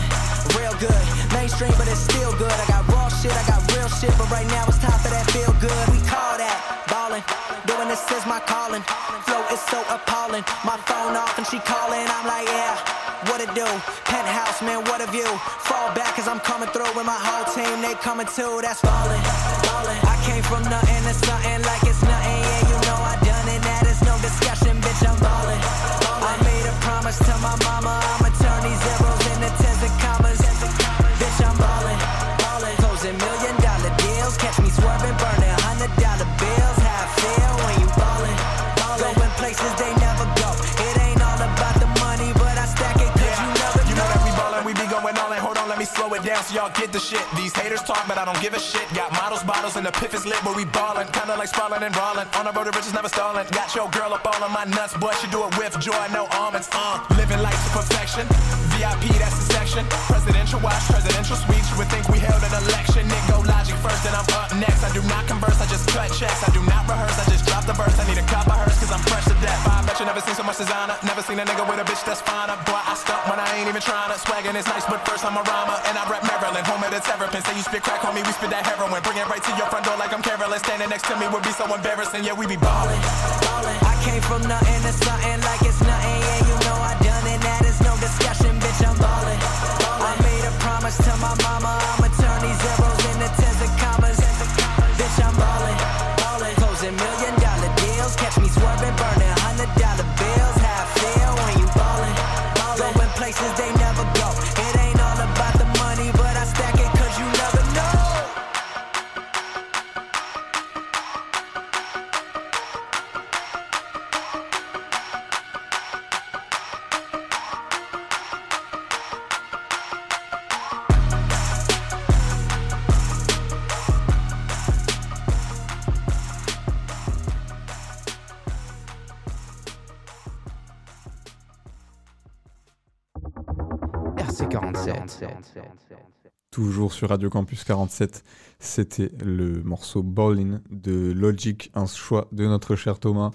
real good. Mainstream, but it's still good. I got raw shit, I got real shit, but right now it's time for that feel good. We call that ballin'. Doing this is my calling. Flow is so appalling. My phone off and she calling. I'm like, yeah, what it do? Penthouse, man, what a view. Fall back cause I'm coming through with my whole team. They coming too, that's ballin'. ballin'. I came from nothing to something like it's. Y'all get the shit. These haters talk, but I don't give a shit. Got models, bottles, and the piff is lit where we ballin'. Kinda like sprawling and brawling. On the road to riches, never stallin'. Got your girl up all on my nuts, but she do it with joy, no almonds. Uh, living life to perfection. VIP, that's the section. Presidential watch, presidential suite. You would think we held an election. Nick go logic first, and I'm up next. I do not converse, I just cut checks. I do not rehearse, I just drop the verse. I need a cup of hers, bet you never seen so much designer. Never seen a nigga with a bitch that's finer. Boy, I stunt when I ain't even trying to. Swaggin' is nice, but first I'm a rhymer. And I rap Maryland, home of the terrapin. Say you spit crack, homie, we spit that heroin. Bring it right to your front door like I'm careless. Standing next to me would be so embarrassing. Yeah, we be ballin'. ballin'. I came from nothing to something like it's nothing. Yeah, you know I done it. That is no discussion, bitch. I'm ballin'. I made a promise to my mama. I'ma Toujours sur Radio Campus 47, c'était le morceau Ballin de Logic, un choix de notre cher Thomas.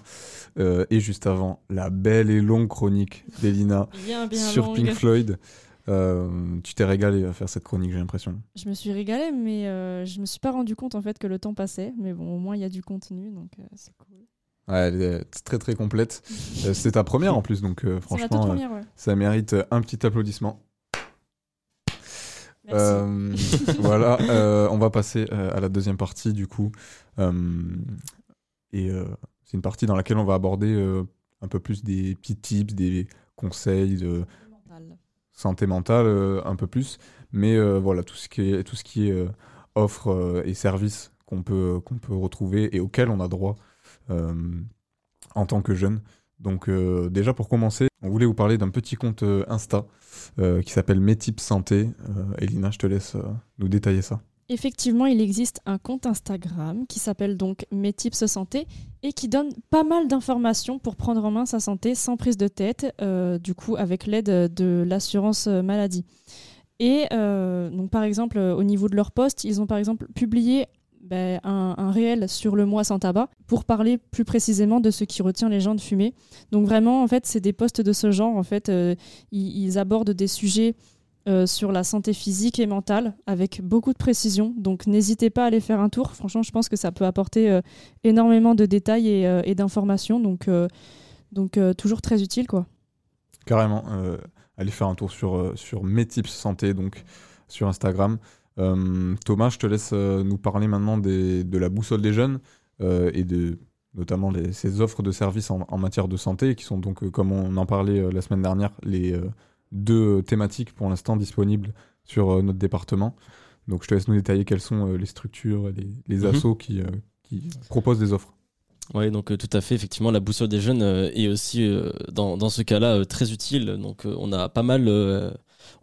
Euh, et juste avant, la belle et longue chronique d'Elina Bien, bien sur longue. Pink Floyd. Euh, tu t'es régalé à faire cette chronique, j'ai l'impression. Je me suis régalée, mais euh, je me suis pas rendu compte en fait que le temps passait. Mais bon, au moins il y a du contenu, donc euh, c'est cool. Ouais, elle est très très complète. C'était ta première en plus, donc C'est franchement, première, ouais. ça mérite un petit applaudissement. Euh, voilà, euh, on va passer euh, à la deuxième partie du coup. Euh, et euh, c'est une partie dans laquelle on va aborder euh, un peu plus des petits tips, des conseils de Mental. santé mentale euh, un peu plus. Mais euh, voilà, tout ce qui est, tout ce qui est euh, offre euh, et services qu'on peut, qu'on peut retrouver et auxquels on a droit euh, en tant que jeune. Donc euh, déjà pour commencer, on voulait vous parler d'un petit compte euh, Insta euh, qui s'appelle Tips Santé. Elina, je te laisse nous détailler ça. Effectivement, il existe un compte Instagram qui s'appelle donc Mes Tips Santé et qui donne pas mal d'informations pour prendre en main sa santé sans prise de tête, du coup avec l'aide de l'assurance maladie. Et donc par exemple, au niveau de leur poste, ils ont par exemple publié ben, un, réel sur le mois sans tabac pour parler plus précisément de ce qui retient les gens de fumer. Donc vraiment, en fait, c'est des postes de ce genre. En fait, euh, ils, abordent des sujets euh, sur la santé physique et mentale avec beaucoup de précision. Donc n'hésitez pas à aller faire un tour. Franchement, je pense que ça peut apporter euh, énormément de détails et, d'informations. Donc, donc toujours très utile. quoi. Carrément. allez faire un tour sur, sur mes tips santé, donc sur Instagram. Euh, Thomas, je te laisse euh, nous parler maintenant des- de la boussole des jeunes euh, et de notamment les, ces offres de services en, en matière de santé, qui sont donc, comme on en parlait la semaine dernière, les deux thématiques pour l'instant disponibles sur notre département. Donc je te laisse nous détailler quelles sont les structures, les, les Mhm. assos qui, qui proposent des offres. Oui, donc euh, tout à fait, effectivement, la boussole des jeunes euh, est aussi euh, dans, dans ce cas-là très utile. Donc on a pas mal,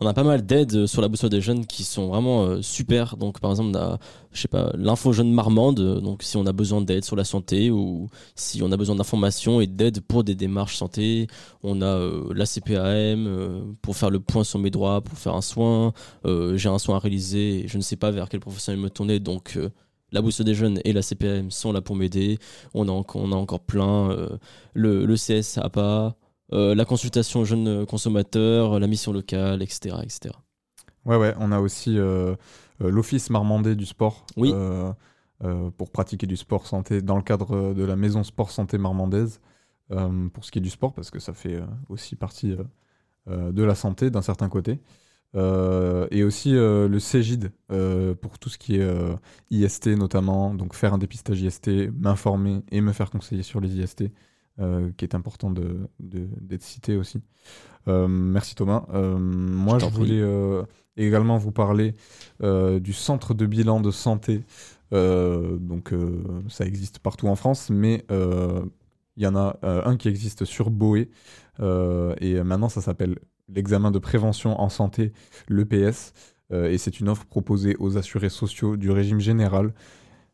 on a pas mal d'aides sur la boussole des jeunes qui sont vraiment euh, super. Donc par exemple, on a, je sais pas, l'info jeune marmande. euh, Donc si on a besoin d'aide sur la santé ou si on a besoin d'informations et d'aide pour des démarches santé, on a euh, la CPAM euh, pour faire le point sur mes droits, pour faire un soin. Euh, J'ai un soin à réaliser, et je ne sais pas vers quel professionnel me tourner, donc euh, la boussole des jeunes et la CPAM sont là pour m'aider. On on a encore plein. euh, le, le euh, la consultation jeunes consommateurs, la mission locale, etc. etc. Ouais, ouais, on a aussi euh, euh, l'Office marmandais du sport Oui. euh, euh, pour pratiquer du sport santé dans le cadre euh, de la maison sport santé marmandaise euh, pour ce qui est du sport, parce que ça fait euh, aussi partie euh, euh, de la santé d'un certain côté. Euh, et aussi euh, le CEGID euh, pour tout ce qui est euh, IST notamment, donc faire un dépistage IST, m'informer et me faire conseiller sur les IST, euh, qui est important de- de- d'être cité aussi. Euh, merci Thomas. Euh, moi, je, voulais euh, également vous parler euh, du centre de bilan de santé. Euh, donc, euh, ça existe partout en France, mais euh, il y en a euh, un qui existe sur Boé. euh, et maintenant, ça s'appelle l'examen de prévention en santé, l'EPS. Euh, et c'est une offre proposée aux assurés sociaux du régime général.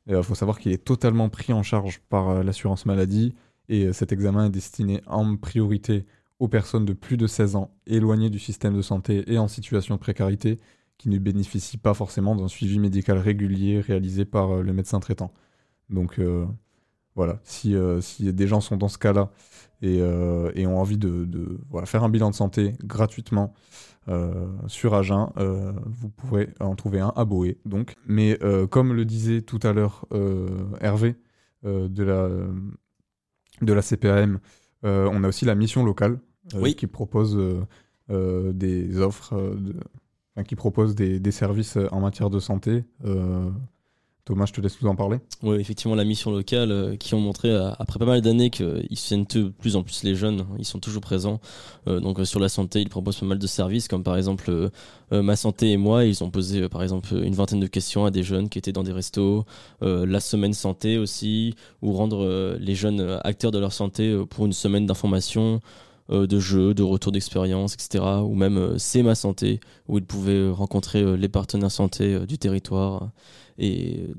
Il faut savoir qu'il est totalement pris en charge par euh, l'assurance maladie. Et euh, cet examen est destiné en priorité aux personnes de plus de 16 ans éloignées du système de santé et en situation de précarité qui ne bénéficient pas forcément d'un suivi médical régulier réalisé par euh, le médecin traitant. Donc euh, voilà, si, des gens sont dans ce cas-là et, ont envie de, faire un bilan de santé gratuitement sur Agen, vous pourrez en trouver un à Boé. Donc. Mais comme le disait tout à l'heure Hervé de la, de la CPAM, euh, on a aussi la mission locale euh, Oui. qui propose euh, euh, des offres, euh, de- enfin, qui propose des, des services euh, en matière de santé. Euh, Thomas, je te laisse nous en parler. Oui, effectivement, la mission locale euh, qui ont montré, euh, après pas mal d'années, qu'ils soutiennent de plus en plus les jeunes, ils sont toujours présents. Euh, donc euh, sur la santé, ils proposent pas mal de services, comme par exemple euh, euh, Ma Santé et moi. Ils ont posé euh, par exemple une vingtaine de questions à des jeunes qui étaient dans des restos. Euh, la semaine santé aussi, ou rendre euh, les jeunes euh, acteurs de leur santé euh, pour une semaine d'information. euh, de jeux, de retours d'expérience, etc. Ou même euh, C'est ma santé, où ils pouvaient euh, rencontrer euh, les partenaires santé euh, du territoire euh, et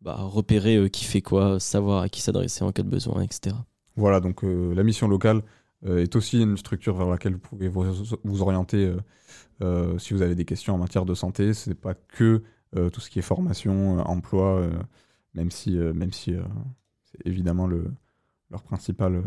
bah, repérer euh, qui fait quoi, savoir à qui s'adresser en cas de besoin, etc. Voilà, donc euh, la mission locale euh, est aussi une structure vers laquelle vous pouvez vous, vous orienter euh, euh, si vous avez des questions en matière de santé. Ce n'est pas que euh, tout ce qui est formation, euh, emploi, euh, même si, euh, même si euh, c'est évidemment le, leur principal euh,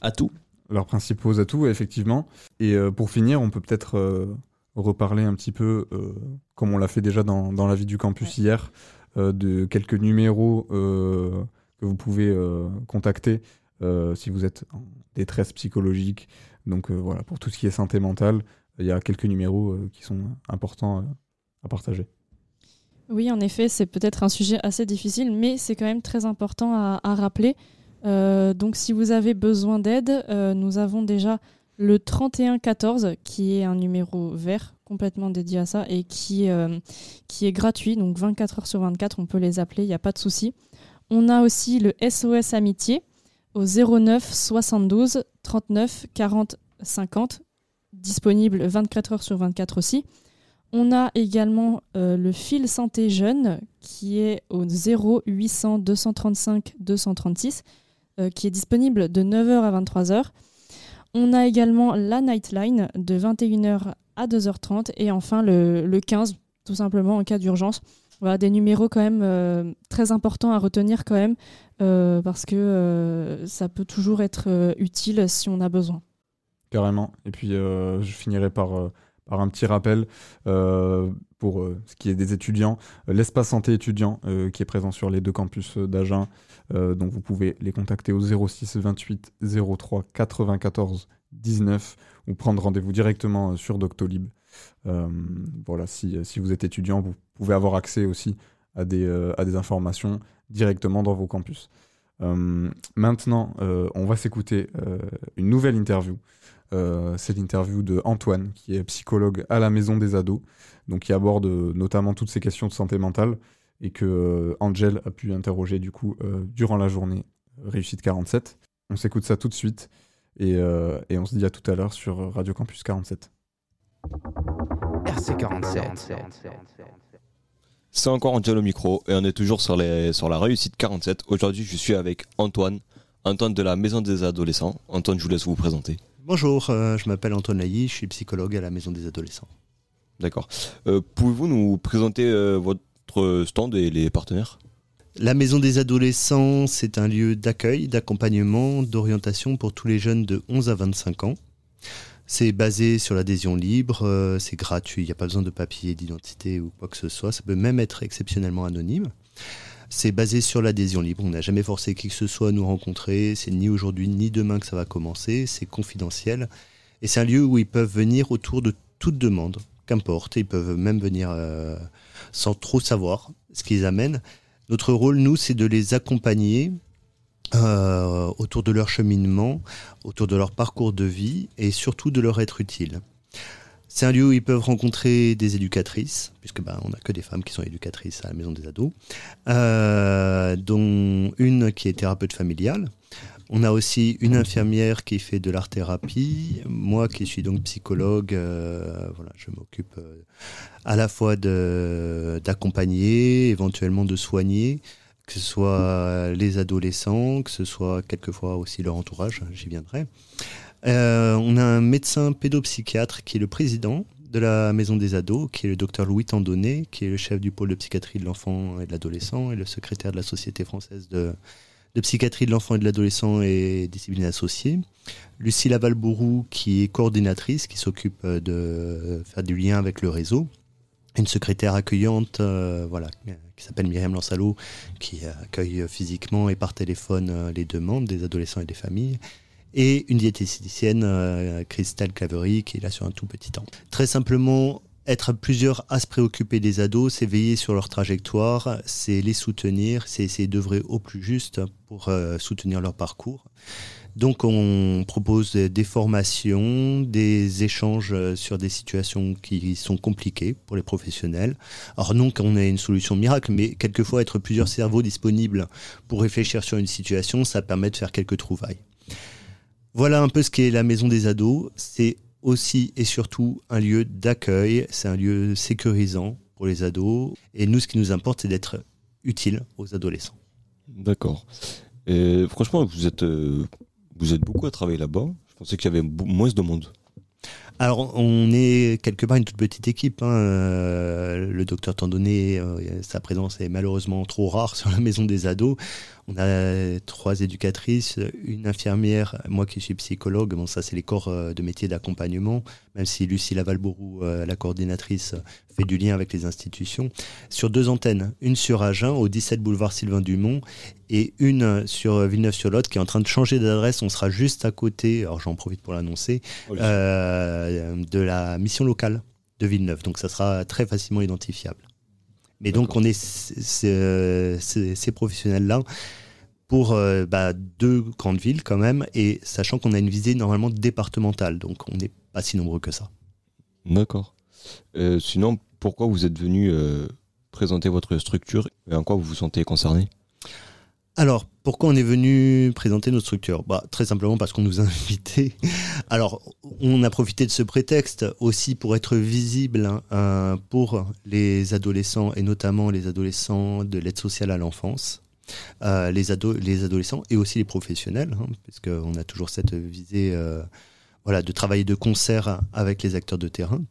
atout. Leurs principaux atouts, effectivement. Et euh, pour finir, on peut peut-être euh, reparler un petit peu, euh, comme on l'a fait déjà dans, dans la vie du campus hier, euh, de quelques numéros euh, que vous pouvez euh, contacter euh, si vous êtes en détresse psychologique. Donc euh, voilà, pour tout ce qui est santé mentale, il y a quelques numéros euh, qui sont importants euh, à partager. Oui, en effet, c'est peut-être un sujet assez difficile, mais c'est quand même très important à, rappeler. Euh, donc, si vous avez besoin d'aide, euh, nous avons déjà le 3114, qui est un numéro vert complètement dédié à ça et qui, euh, est gratuit. Donc, 24 heures sur 24, on peut les appeler, il n'y a pas de souci. On a aussi le SOS Amitié au 09 72 39 40 50, disponible 24 heures sur 24 aussi. On a également euh, le fil santé jeune qui est au 0 800 235 236 euh, qui est disponible de 9h à 23h. On a également la Nightline de 21h à 2h30 et enfin le, le 15 tout simplement en cas d'urgence. Voilà, des numéros quand même euh, très importants à retenir quand même euh, parce que euh, ça peut toujours être utile si on a besoin. Carrément. Et puis, je finirai par, par un petit rappel pour ce qui est des étudiants. L'espace santé étudiant qui est présent sur les deux campus d'Agen. Donc, vous pouvez les contacter au 06 28 03 94 19 ou prendre rendez-vous directement euh, sur Doctolib. Euh, voilà, si, si vous êtes étudiant, vous pouvez avoir accès aussi à des, euh, à des informations directement dans vos campus. Euh, maintenant, euh, on va s'écouter euh, une nouvelle interview. Euh, c'est l'interview de Antoine, qui est psychologue à la Maison des Ados, donc qui aborde euh, notamment toutes ces questions de santé mentale et que euh, Angel a pu interroger du coup euh, durant la journée euh, Réussite 47. On s'écoute ça tout de suite et, euh, et on se dit à tout à l'heure sur Radio Campus 47. RC47. C'est encore Angel au micro et on est toujours sur, les, sur la réussite 47. Aujourd'hui, je suis avec Antoine, Antoine de la Maison des Adolescents. Antoine, je vous laisse vous présenter. Bonjour, euh, je m'appelle Antoine Lailly, je suis psychologue à la Maison des Adolescents. D'accord. Euh, Pouvez-vous nous présenter euh, votre stand et les partenaires? La Maison des Adolescents, c'est un lieu d'accueil, d'accompagnement, d'orientation pour tous les jeunes de 11 à 25 ans. C'est basé sur l'adhésion libre, euh, c'est gratuit, il n'y a pas besoin de papier d'identité ou quoi que ce soit, ça peut même être exceptionnellement anonyme. C'est basé sur l'adhésion libre, on n'a jamais forcé qui que ce soit à nous rencontrer, c'est ni aujourd'hui ni demain que ça va commencer, c'est confidentiel. Et c'est un lieu où ils peuvent venir autour de toute demande, qu'importe, ils peuvent même venir euh, sans trop savoir ce qu'ils amènent. Notre rôle, nous, c'est de les accompagner euh, autour de leur cheminement, autour de leur parcours de vie et surtout de leur être utile. C'est un lieu où ils peuvent rencontrer des éducatrices, puisque bah, on n'a que des femmes qui sont éducatrices à la maison des ados, euh, dont une qui est thérapeute familiale. On a aussi une infirmière qui fait de l'art thérapie, moi qui suis donc psychologue, euh, voilà, je m'occupe euh, à la fois d'accompagner, éventuellement de soigner, que ce soit les adolescents, que ce soit quelquefois aussi leur entourage, j'y viendrai. Euh, on a un médecin pédopsychiatre qui est le président de la maison des ados, qui est le docteur Louis Tandonnet, qui est le chef du pôle de psychiatrie de l'enfant et de l'adolescent et le secrétaire de la Société française de, de psychiatrie de l'enfant et de l'adolescent et discipline associée. Lucie Lavalbourou, qui est coordinatrice, qui s'occupe euh, de faire du lien avec le réseau. Une secrétaire accueillante, euh, voilà, qui s'appelle Myriam Lansalo, qui accueille physiquement et par téléphone euh, les demandes des adolescents et des familles et une diététicienne, euh, Christelle Clavery, qui est là sur un tout petit temps. Très simplement, être plusieurs à se préoccuper des ados, c'est veiller sur leur trajectoire, c'est les soutenir, c'est essayer d'œuvrer au plus juste pour euh, soutenir leur parcours. Donc on propose des formations, des échanges euh, sur des situations qui sont compliquées pour les professionnels. Alors non qu'on ait une solution miracle, mais quelquefois être plusieurs cerveaux disponibles pour réfléchir sur une situation, ça permet de faire quelques trouvailles. Voilà un peu ce qu'est la maison des ados. C'est aussi et surtout un lieu d'accueil, c'est un lieu sécurisant pour les ados. Et nous, ce qui nous importe, c'est d'être utile aux adolescents. D'accord. Et franchement, vous êtes, euh, vous êtes beaucoup à travailler là-bas. Je pensais qu'il y avait moins de monde. Alors, on est quelque part une toute petite équipe. hein. Euh, Le docteur Tandonnet, euh, sa présence est malheureusement trop rare sur la maison des ados. On a trois éducatrices, une infirmière, moi qui suis psychologue. Bon, ça, c'est les corps euh, de métier d'accompagnement, même si Lucie Lavalbourou, euh, la coordinatrice, fait du lien avec les institutions. Sur deux antennes, une sur Agen, au 17 boulevard Sylvain Dumont, et une sur Villeneuve-sur-Lot, qui est en train de changer d'adresse. On sera juste à côté, alors j'en profite pour l'annoncer, euh, de la mission locale de Villeneuve. Donc ça sera très facilement identifiable. Mais donc on est c- ces, ces professionnels-là pour euh, bah, deux grandes villes quand même, et sachant qu'on a une visée normalement départementale, donc on n'est pas si nombreux que ça. D'accord. Euh, sinon, pourquoi vous êtes venu euh, présenter votre structure et en quoi vous vous sentez concerné? Alors, pourquoi on est venu présenter notre structure? Bah, Très simplement parce qu'on nous a invités. Alors, on a profité de ce prétexte aussi pour être visible hein, euh, pour les adolescents et notamment les adolescents de l'aide sociale à l'enfance. Euh, les, ado- les adolescents et aussi les professionnels, hein, puisqu'on a toujours cette visée euh, voilà, de travailler de concert avec les acteurs de terrain.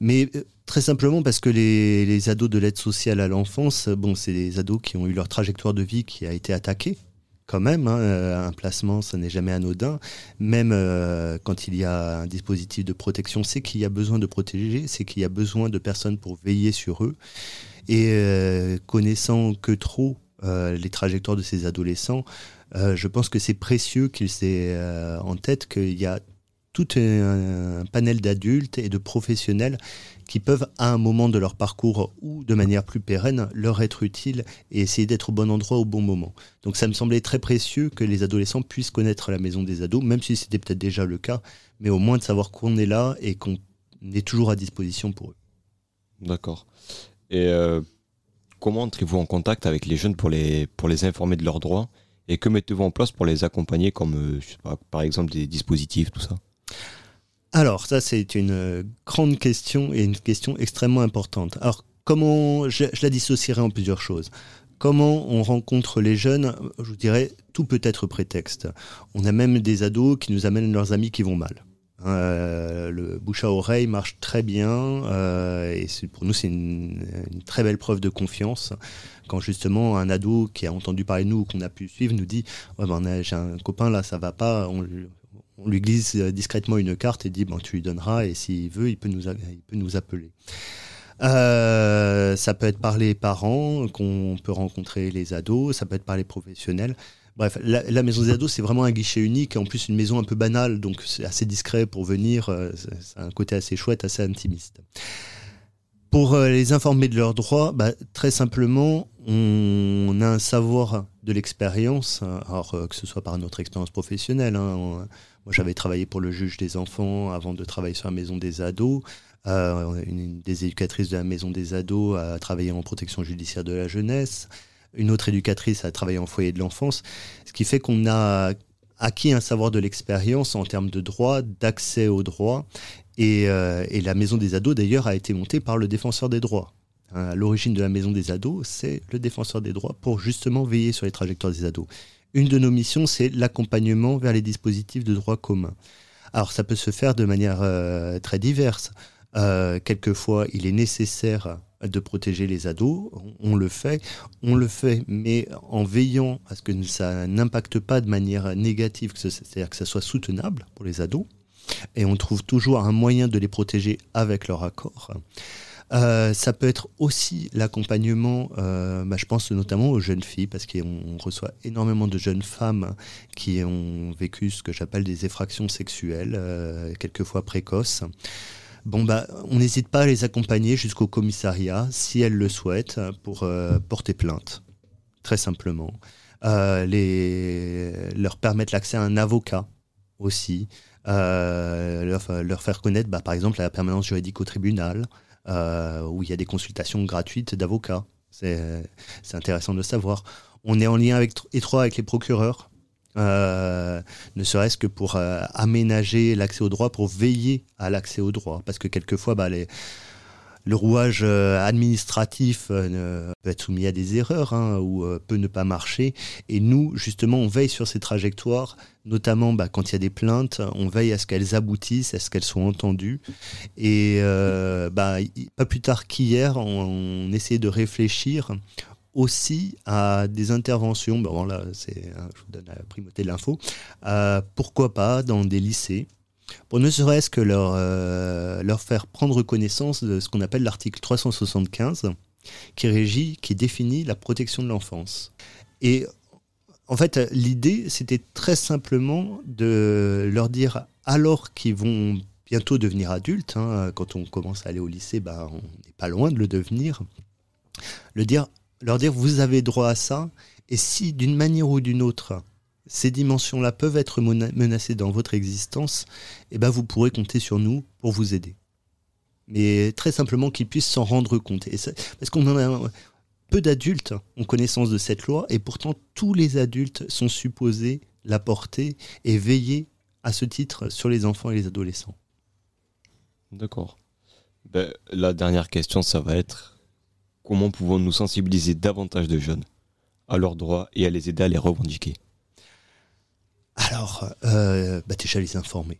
Mais euh, très simplement parce que les, les ados de l'aide sociale à l'enfance, bon, c'est des ados qui ont eu leur trajectoire de vie qui a été attaquée. Quand même, hein, euh, un placement, ça n'est jamais anodin. Même euh, quand il y a un dispositif de protection, c'est qu'il y a besoin de protéger, c'est qu'il y a besoin de personnes pour veiller sur eux. Et euh, connaissant que trop euh, les trajectoires de ces adolescents, euh, je pense que c'est précieux qu'ils aient euh, en tête qu'il y a tout un, panel d'adultes et de professionnels qui peuvent, à un moment de leur parcours ou de manière plus pérenne, leur être utiles et essayer d'être au bon endroit au bon moment. Donc ça me semblait très précieux que les adolescents puissent connaître la maison des ados, même si c'était peut-être déjà le cas, mais au moins de savoir qu'on est là et qu'on est toujours à disposition pour eux. D'accord. Et euh, comment entrez-vous en contact avec les jeunes pour les, pour les informer de leurs droits? Et que mettez-vous en place pour les accompagner, comme euh, par exemple des dispositifs, tout ça? Alors, ça, c'est une euh, grande question et une question extrêmement importante. Alors, comment, je, la dissocierai en plusieurs choses. Comment on rencontre les jeunes Je vous dirais, tout peut être prétexte. On a même des ados qui nous amènent leurs amis qui vont mal. Euh, le bouche à oreille marche très bien euh, et pour nous c'est une, très belle preuve de confiance quand justement un ado qui a entendu parler de nous ou qu'on a pu suivre nous dit ben, j'ai un copain là ça va pas on lui glisse euh, discrètement une carte et dit bon tu lui donneras et s'il veut il peut nous il peut nous appeler euh, ça peut être par les parents qu'on peut rencontrer les ados, ça peut être par les professionnels. Bref, la, maison des ados, c'est vraiment un guichet unique, et en plus une maison un peu banale, donc c'est assez discret pour venir, euh, c'est un côté assez chouette, assez intimiste. Pour les informer de leurs droits, bah, très simplement, on a un savoir de l'expérience, hein, alors que ce soit par notre expérience professionnelle. hein, moi, j'avais travaillé pour le juge des enfants avant de travailler sur la maison des ados. Euh, une des éducatrices de la maison des ados a travaillé en protection judiciaire de la jeunesse. Une autre éducatrice a travaillé en foyer de l'enfance. Ce qui fait qu'on a acquis un savoir de l'expérience en termes de droit, d'accès aux droits. Et, euh, et la maison des ados, d'ailleurs, a été montée par le défenseur des droits. Hein, à L'origine de la maison des ados, c'est le défenseur des droits pour justement veiller sur les trajectoires des ados. Une de nos missions, c'est l'accompagnement vers les dispositifs de droit commun. Alors, ça peut se faire de manière euh, très diverse. Euh, quelquefois, il est nécessaire de protéger les ados. On, on le fait, on le fait, mais en veillant à ce que ça n'impacte pas de manière négative, c'est-à-dire que ça soit soutenable pour les ados. Et on trouve toujours un moyen de les protéger avec leur accord. Euh, ça peut être aussi l'accompagnement, euh, bah, je pense notamment aux jeunes filles, parce qu'on reçoit énormément de jeunes femmes qui ont vécu ce que j'appelle des effractions sexuelles, euh, quelquefois précoces. Bon, bah, on n'hésite pas à les accompagner jusqu'au commissariat, si elles le souhaitent, pour porter plainte, très simplement. Leur permettre l'accès à un avocat aussi, leur, faire connaître, bah, par exemple, la permanence juridique au tribunal, où il y a des consultations gratuites d'avocats. C'est intéressant de savoir. On est en lien étroit avec les procureurs, euh, ne serait-ce que pour euh, aménager l'accès au droit, pour veiller à l'accès au droit. Parce que quelquefois, bah, les, le rouage euh, administratif euh, peut être soumis à des erreurs hein, ou euh, peut ne pas marcher. Et nous, justement, on veille sur ces trajectoires, notamment bah, quand il y a des plaintes, on veille à ce qu'elles aboutissent, à ce qu'elles soient entendues. Et bah, pas plus tard qu'hier, on, on essayait de réfléchir aussi à des interventions, bon là hein, je vous donne la primauté de l'info, pourquoi pas dans des lycées, pour ne serait-ce que leur, euh, leur faire prendre connaissance de ce qu'on appelle l'article 375, qui régit, qui définit la protection de l'enfance. Et en fait, l'idée, c'était très simplement de leur dire, alors qu'ils vont bientôt devenir adultes, hein, quand on commence à aller au lycée, bah, on n'est pas loin de le devenir, le dire, leur dire, vous avez droit à ça, et si d'une manière ou d'une autre, ces dimensions-là peuvent être menacées dans votre existence, eh ben vous pourrez compter sur nous pour vous aider. Mais très simplement qu'ils puissent s'en rendre compte. Parce qu'on a, peu d'adultes ont connaissance de cette loi et pourtant tous les adultes sont supposés la porter et veiller à ce titre sur les enfants et les adolescents. D'accord. Ben, la dernière question, ça va être comment pouvons-nous sensibiliser davantage de jeunes à leurs droits et à les aider à les revendiquer? Alors, euh, bah déjà les informer.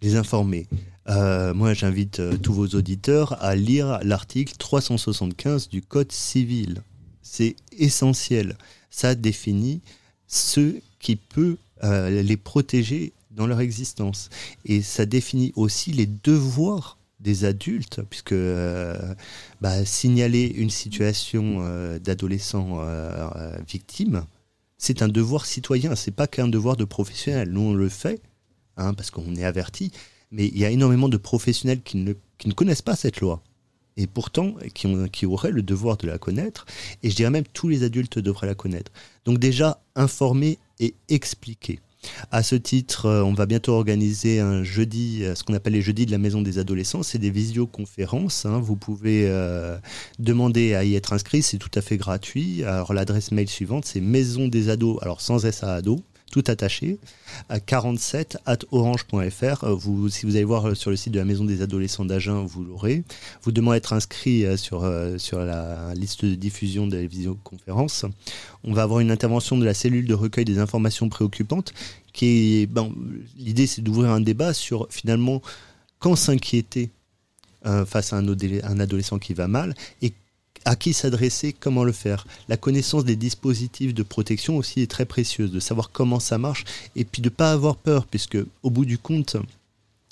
Les informer. Euh, moi, j'invite euh, tous vos auditeurs à lire l'article 375 du Code civil. C'est essentiel. Ça définit ce qui peut euh, les protéger dans leur existence. Et ça définit aussi les devoirs des adultes, puisque bah, signaler une situation d'adolescent victime, c'est un devoir citoyen, c'est pas qu'un devoir de professionnel. Nous, on le fait, hein, parce qu'on est averti, mais il y a énormément de professionnels qui ne, qui ne connaissent pas cette loi. Et pourtant, qui, qui auraient le devoir de la connaître, et je dirais même tous les adultes devraient la connaître. Donc déjà, informer et expliquer. À ce titre, euh, on va bientôt organiser un jeudi, euh, ce qu'on appelle les jeudis de la maison des adolescents. C'est des visioconférences. hein. Vous pouvez euh, demander à y être inscrit. C'est tout à fait gratuit. Alors l'adresse mail suivante, c'est maison des ados, alors sans S à ado, tout attaché, à 47 at orange.fr. Euh, Vous, si vous allez voir euh, sur le site de la maison des adolescents d'Agen, vous l'aurez. Vous demandez être inscrit euh, sur, sur la liste de diffusion des visioconférences. On va avoir une intervention de la cellule de recueil des informations préoccupantes qui ben, l'idée c'est d'ouvrir un débat sur finalement quand s'inquiéter face à un, un adolescent qui va mal et à qui s'adresser, comment le faire. La connaissance des dispositifs de protection aussi est très précieuse, de savoir comment ça marche et puis de pas avoir peur, puisque au bout du compte,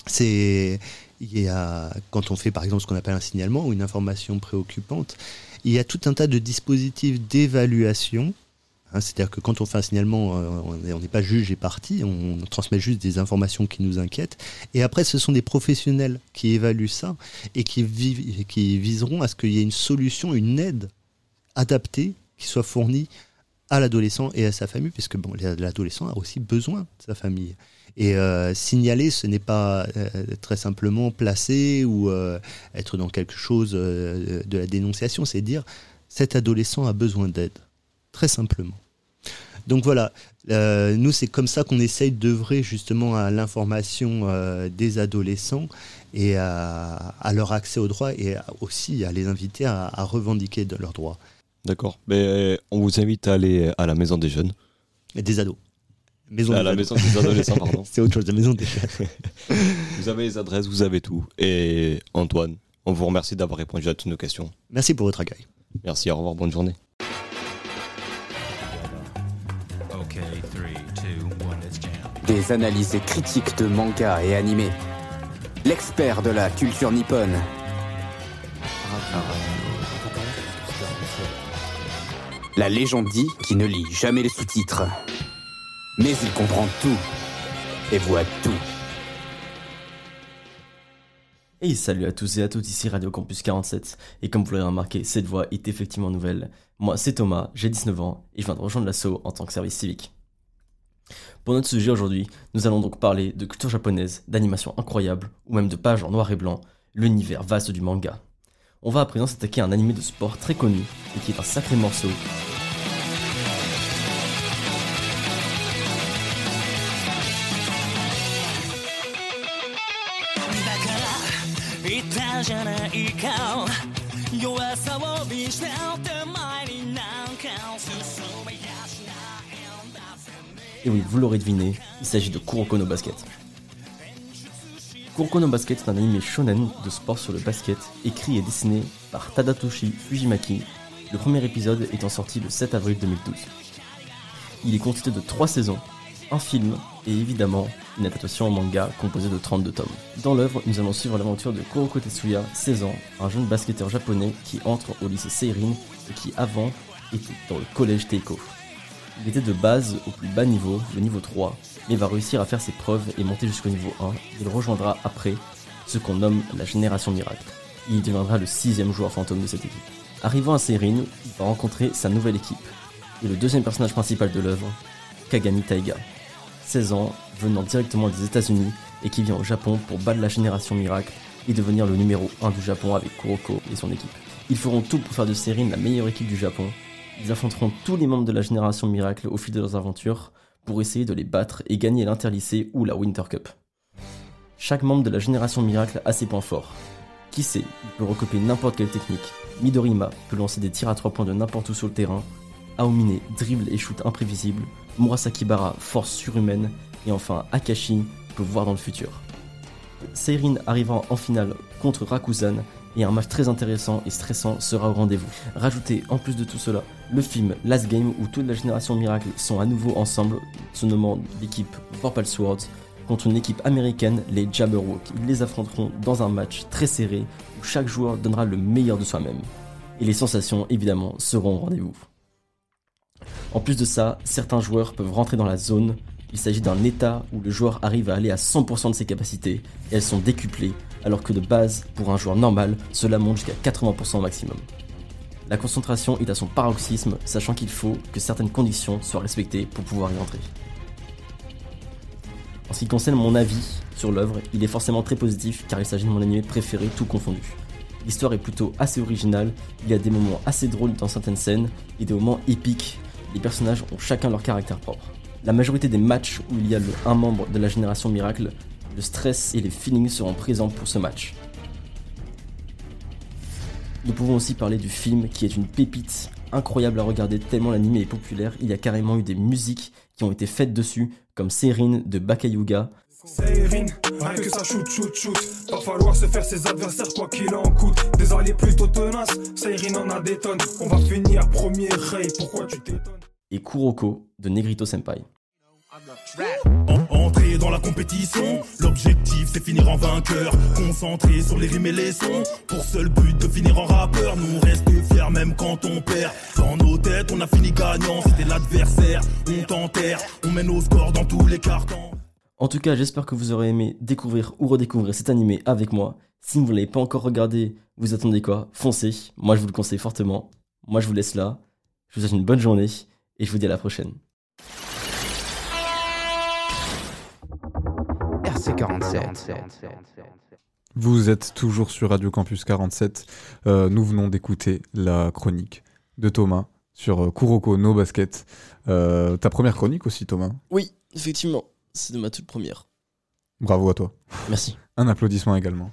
c'est il y a quand on fait par exemple ce qu'on appelle un signalement ou une information préoccupante, il y a tout un tas de dispositifs d'évaluation. Hein, C'est-à-dire que quand on fait un signalement, euh, on n'est pas juge et parti, on transmet juste des informations qui nous inquiètent. Et après, ce sont des professionnels qui évaluent ça et qui, vi- qui viseront à ce qu'il y ait une solution, une aide adaptée qui soit fournie à l'adolescent et à sa famille, puisque bon, l'adolescent a aussi besoin de sa famille. Et euh, signaler, ce n'est pas euh, très simplement placer ou être dans quelque chose de la dénonciation, c'est dire cet adolescent a besoin d'aide, très simplement. Donc voilà, euh, nous c'est comme ça qu'on essaye d'œuvrer justement à l'information euh, des adolescents et à, à leur accès aux droits et aussi à les inviter à, à revendiquer de leurs droits. D'accord. Mais on vous invite à aller à la maison des jeunes. Et des ados. Maison à des la ados. maison des adolescents, pardon. C'est autre chose, la maison des jeunes. vous avez les adresses, vous avez tout. Et Antoine, on vous remercie d'avoir répondu à toutes nos questions. Merci pour votre accueil. Merci, au revoir, bonne journée. Des analyses critiques de manga et animés. L'expert de la culture nippone. La légende dit qu'il ne lit jamais les sous-titres. Mais il comprend tout. Et voit tout. Et salut à tous et à toutes, ici Radio Campus 47. Et comme vous l'avez remarqué, cette voix est effectivement nouvelle. Moi, c'est Thomas, j'ai 19 ans et je viens de rejoindre l'assaut en tant que service civique. Pour notre sujet aujourd'hui, nous allons donc parler de culture japonaise, d'animation incroyable ou même de pages en noir et blanc, l'univers vaste du manga. On va à présent s'attaquer à un animé de sport très connu et qui est un sacré morceau. Et oui, vous l'aurez deviné, il s'agit de Kuroko no Basket. Kuroko no Basket est un anime shonen de sport sur le basket, écrit et dessiné par Tadatoshi Fujimaki, le premier épisode étant sorti le 7 avril 2012. Il est constitué de 3 saisons, un film et évidemment une adaptation en manga composée de 32 tomes. Dans l'œuvre, nous allons suivre l'aventure de Kuroko Tetsuya, 16 ans, un jeune basketteur japonais qui entre au lycée Seirin et qui avant était dans le collège Teiko. Il était de base au plus bas niveau, le niveau 3, mais va réussir à faire ses preuves et monter jusqu'au niveau 1. Il rejoindra après ce qu'on nomme la génération miracle. Il deviendra le sixième joueur fantôme de cette équipe. Arrivant à Seirin, il va rencontrer sa nouvelle équipe et le deuxième personnage principal de l'œuvre, Kagami Taiga. 16 ans, venant directement des États-Unis et qui vient au Japon pour battre la génération miracle et devenir le numéro 1 du Japon avec Kuroko et son équipe. Ils feront tout pour faire de Serine la meilleure équipe du Japon. Ils affronteront tous les membres de la génération Miracle au fil de leurs aventures pour essayer de les battre et gagner l'interlycée ou la Winter Cup. Chaque membre de la génération Miracle a ses points forts. Qui sait, peut recopier n'importe quelle technique. Midorima peut lancer des tirs à 3 points de n'importe où sur le terrain. Aomine dribble et shoot imprévisible. Murasaki Bara force surhumaine. Et enfin Akashi peut voir dans le futur. Seirin arrivant en finale contre Rakuzan et un match très intéressant et stressant sera au rendez-vous. Rajoutez en plus de tout cela le film Last Game où toute la génération Miracle sont à nouveau ensemble, se nommant l'équipe Vorpal Swords contre une équipe américaine, les Jabberwock. Ils les affronteront dans un match très serré où chaque joueur donnera le meilleur de soi-même. Et les sensations évidemment seront au rendez-vous. En plus de ça, certains joueurs peuvent rentrer dans la zone. Il s'agit d'un état où le joueur arrive à aller à 100% de ses capacités et elles sont décuplées, alors que de base, pour un joueur normal, cela monte jusqu'à 80% au maximum. La concentration est à son paroxysme, sachant qu'il faut que certaines conditions soient respectées pour pouvoir y entrer. En ce qui concerne mon avis sur l'œuvre, il est forcément très positif car il s'agit de mon animé préféré tout confondu. L'histoire est plutôt assez originale, il y a des moments assez drôles dans certaines scènes et des moments épiques. Les personnages ont chacun leur caractère propre. La majorité des matchs où il y a le un membre de la génération miracle, le stress et les feelings seront présents pour ce match. Nous pouvons aussi parler du film qui est une pépite incroyable à regarder tellement l'anime est populaire. Il y a carrément eu des musiques qui ont été faites dessus, comme Serin de Bakayuga. Seirin, rien que ça shoot, shoot, shoot. Va falloir se faire ses adversaires quoi qu'il en coûte. Des alliés plutôt tenaces, Seirin en a des tonnes. On va finir premier Ray, pourquoi tu t'étonnes? Et Kuroko de Negrito Senpai. Dans la compétition, l'objectif c'est finir en vainqueur. Concentré sur les rimes et les sons, pour seul but de finir en rappeur. Nous reste fiers même quand on perd. Dans nos têtes, on a fini gagnant, c'était l'adversaire. On t'enterre, on mène au score dans tous les cartons. En tout cas, j'espère que vous aurez aimé découvrir ou redécouvrir cet animé avec moi. Si vous ne l'avez pas encore regardé, vous attendez quoi? Foncez. Moi, je vous le conseille fortement. Moi, je vous laisse là. Je vous souhaite une bonne journée et je vous dis à la prochaine. RC47. Vous êtes toujours sur Radio Campus 47. Euh, nous venons d'écouter la chronique de Thomas sur euh, Kuroko no Basket. Euh, ta première chronique aussi, Thomas. Oui, effectivement, c'est de ma toute première. Bravo à toi. Merci. Un applaudissement également.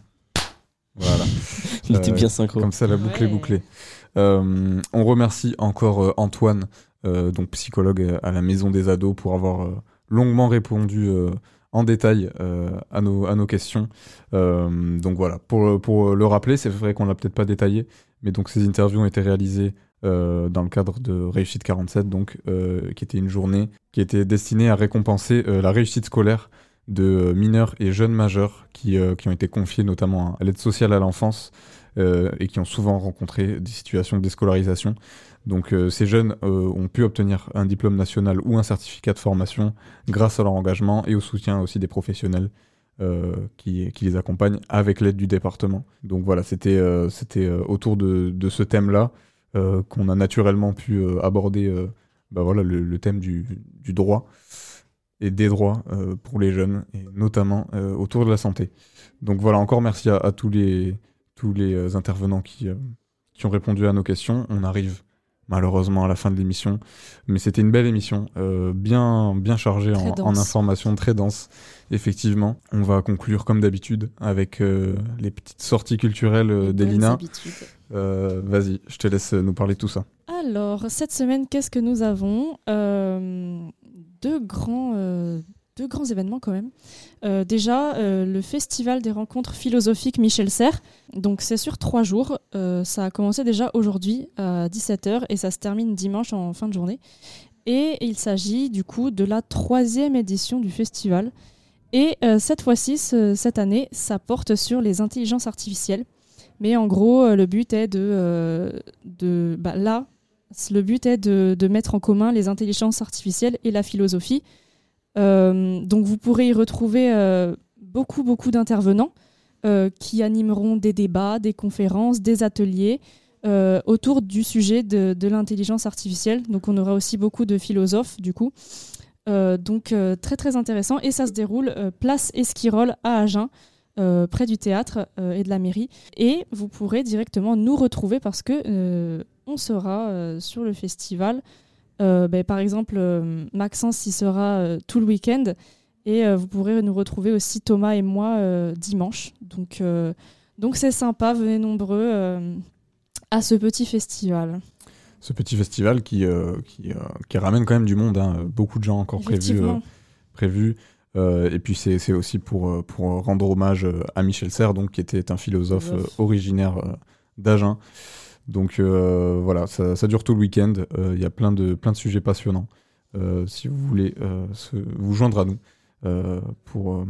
Voilà. Il était bien synchro. Comme ça, la boucle est bouclée. Euh, on remercie encore Antoine, euh, donc psychologue à la Maison des Ados, pour avoir longuement répondu euh, en détail euh, à, nos, à nos questions. Euh, donc voilà, pour, pour le rappeler, c'est vrai qu'on l'a peut-être pas détaillé, mais donc ces interviews ont été réalisées euh, dans le cadre de Réussite 47, donc, qui était une journée qui était destinée à récompenser la réussite scolaire de mineurs et jeunes majeurs qui, qui ont été confiés notamment à l'aide sociale à l'enfance et qui ont souvent rencontré des situations de déscolarisation. Donc euh, ces jeunes euh, ont pu obtenir un diplôme national ou un certificat de formation grâce à leur engagement et au soutien aussi des professionnels euh, qui, les accompagnent avec l'aide du département. Donc voilà, c'était euh, euh, autour de, ce thème-là euh, qu'on a naturellement pu euh, aborder euh, bah voilà, le, thème du, droit et des droits euh, pour les jeunes, notamment euh, autour de la santé. Donc voilà, encore merci à tous les, tous les euh, intervenants qui, euh, qui ont répondu à nos questions. On arrive malheureusement à la fin de l'émission, mais c'était une belle émission, euh, bien, bien chargée en, en informations, très dense. Effectivement, on va conclure comme d'habitude avec euh, les petites sorties culturelles euh, d'Elina. Vas-y, je te laisse nous parler de tout ça. Alors, cette semaine, qu'est-ce que nous avons? Deux, grands, deux grands événements quand même. Euh, déjà, euh, le Festival des rencontres philosophiques Michel Serres. Donc, c'est sur trois jours. Euh, ça a commencé déjà aujourd'hui à 17h et ça se termine dimanche en fin de journée. Et il s'agit du coup de la troisième édition du festival. Et cette fois-ci, ce- cette année, ça porte sur les intelligences artificielles. Mais en gros, le but est de, de bah, là, le but est de, de mettre en commun les intelligences artificielles et la philosophie. Euh, donc vous pourrez y retrouver euh, beaucoup, beaucoup d'intervenants euh, qui animeront des débats, des conférences, des ateliers autour du sujet de, l'intelligence artificielle. Donc on aura aussi beaucoup de philosophes du coup. Donc très très intéressant et ça se déroule place Esquirol à Agen près du théâtre et de la mairie. Et vous pourrez directement nous retrouver parce que on sera sur le festival. Euh, ben, par exemple, euh, Maxence y sera euh, tout le week-end. Et vous pourrez nous retrouver aussi Thomas et moi dimanche. Donc donc c'est sympa, venez nombreux à ce petit festival. Ce petit festival qui, euh, qui, euh, qui ramène quand même du monde, hein. beaucoup de gens encore prévus. Euh, prévus. Et puis c'est aussi pour, pour rendre hommage à Michel Serres, donc, qui était un philosophe originaire d'Agen. Donc euh, voilà, ça, ça dure tout le week-end. Euh, Il y a plein de, plein de sujets passionnants. Euh, si vous voulez se- vous joindre à nous pour,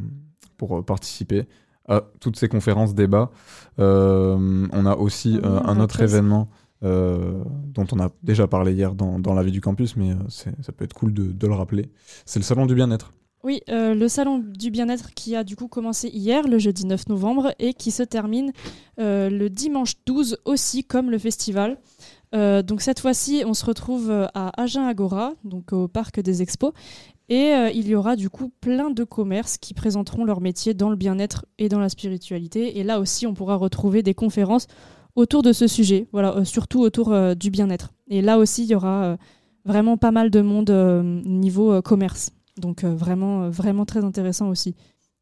pour participer à toutes ces conférences, débats, on a aussi euh, un autre événement dont on a déjà parlé hier dans, dans la vie du campus, mais ça peut être cool de, de le rappeler. C'est le salon du bien-être. Oui, euh, le salon du bien-être qui a du coup commencé hier, le jeudi 9 novembre, et qui se termine euh, le dimanche 12 aussi, comme le festival. Euh, donc cette fois-ci, on se retrouve à Agen Agora, donc au parc des expos, et il y aura du coup plein de commerces qui présenteront leur métier dans le bien-être et dans la spiritualité. Et là aussi, on pourra retrouver des conférences autour de ce sujet, voilà, surtout autour du bien-être. Et là aussi, il y aura vraiment pas mal de monde niveau commerce. Donc euh, vraiment, euh, vraiment très intéressant aussi.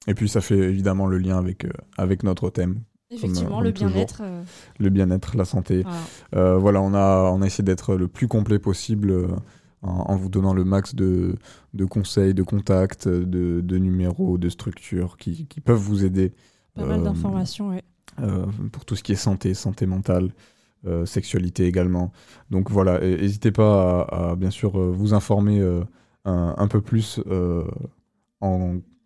Et puis ça fait évidemment le lien avec, euh, avec notre thème. Effectivement, comme, le bien-être. euh, Le bien-être, la santé. Voilà. Euh, voilà, on a, on a essayé d'être le plus complet possible euh, en, en vous donnant le max de, de conseils, de contacts, de, de numéros, de structures qui, qui peuvent vous aider. Pas mal d'informations, euh, pour tout ce qui est santé, santé mentale, sexualité également. Donc voilà, n'hésitez pas à, à, bien sûr vous informer un, peu plus, euh,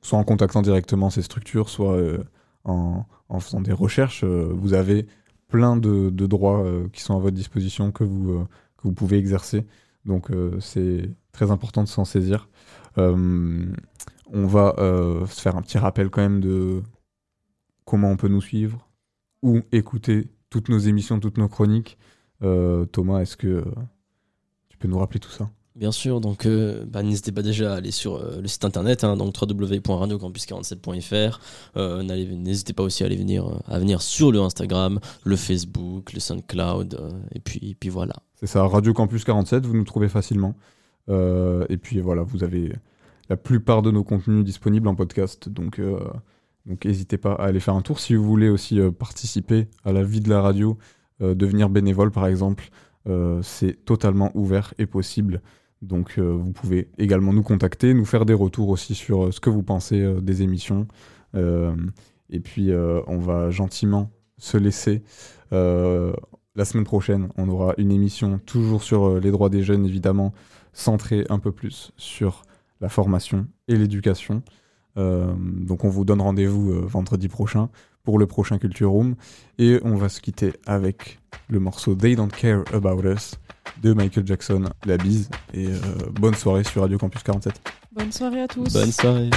soit en contactant directement ces structures, soit euh, en, faisant des recherches. Euh, vous avez plein de, droits qui sont à votre disposition que vous, que vous pouvez exercer. Donc c'est très important de s'en saisir. On va se faire un petit rappel quand même de comment on peut nous suivre, ou écouter toutes nos émissions, toutes nos chroniques. Thomas, est-ce que tu peux nous rappeler tout ça? Bien sûr, donc euh, bah, n'hésitez pas déjà à aller sur euh, le site internet, hein, donc www.radiocampus47.fr. Euh, n'hésitez pas aussi à aller venir, à venir sur le Instagram, le Facebook, le SoundCloud, et puis, et puis voilà. C'est ça, Radio Campus 47, vous nous trouvez facilement. Et puis voilà, vous avez la plupart de nos contenus disponibles en podcast. Donc donc n'hésitez pas à aller faire un tour. Si vous voulez aussi participer à la vie de la radio, devenir bénévole par exemple, c'est totalement ouvert et possible. Donc euh, vous pouvez également nous contacter, nous faire des retours aussi sur euh, ce que vous pensez euh, des émissions. Et puis on va gentiment se laisser. La semaine prochaine, on aura une émission toujours sur les droits des jeunes, évidemment, centrée un peu plus sur la formation et l'éducation. Donc on vous donne rendez-vous vendredi prochain pour le prochain Culture Room. Et on va se quitter avec le morceau They Don't Care About Us de Michael Jackson. La bise et euh, bonne soirée sur Radio Campus 47. Bonne soirée à tous. Bonne soirée.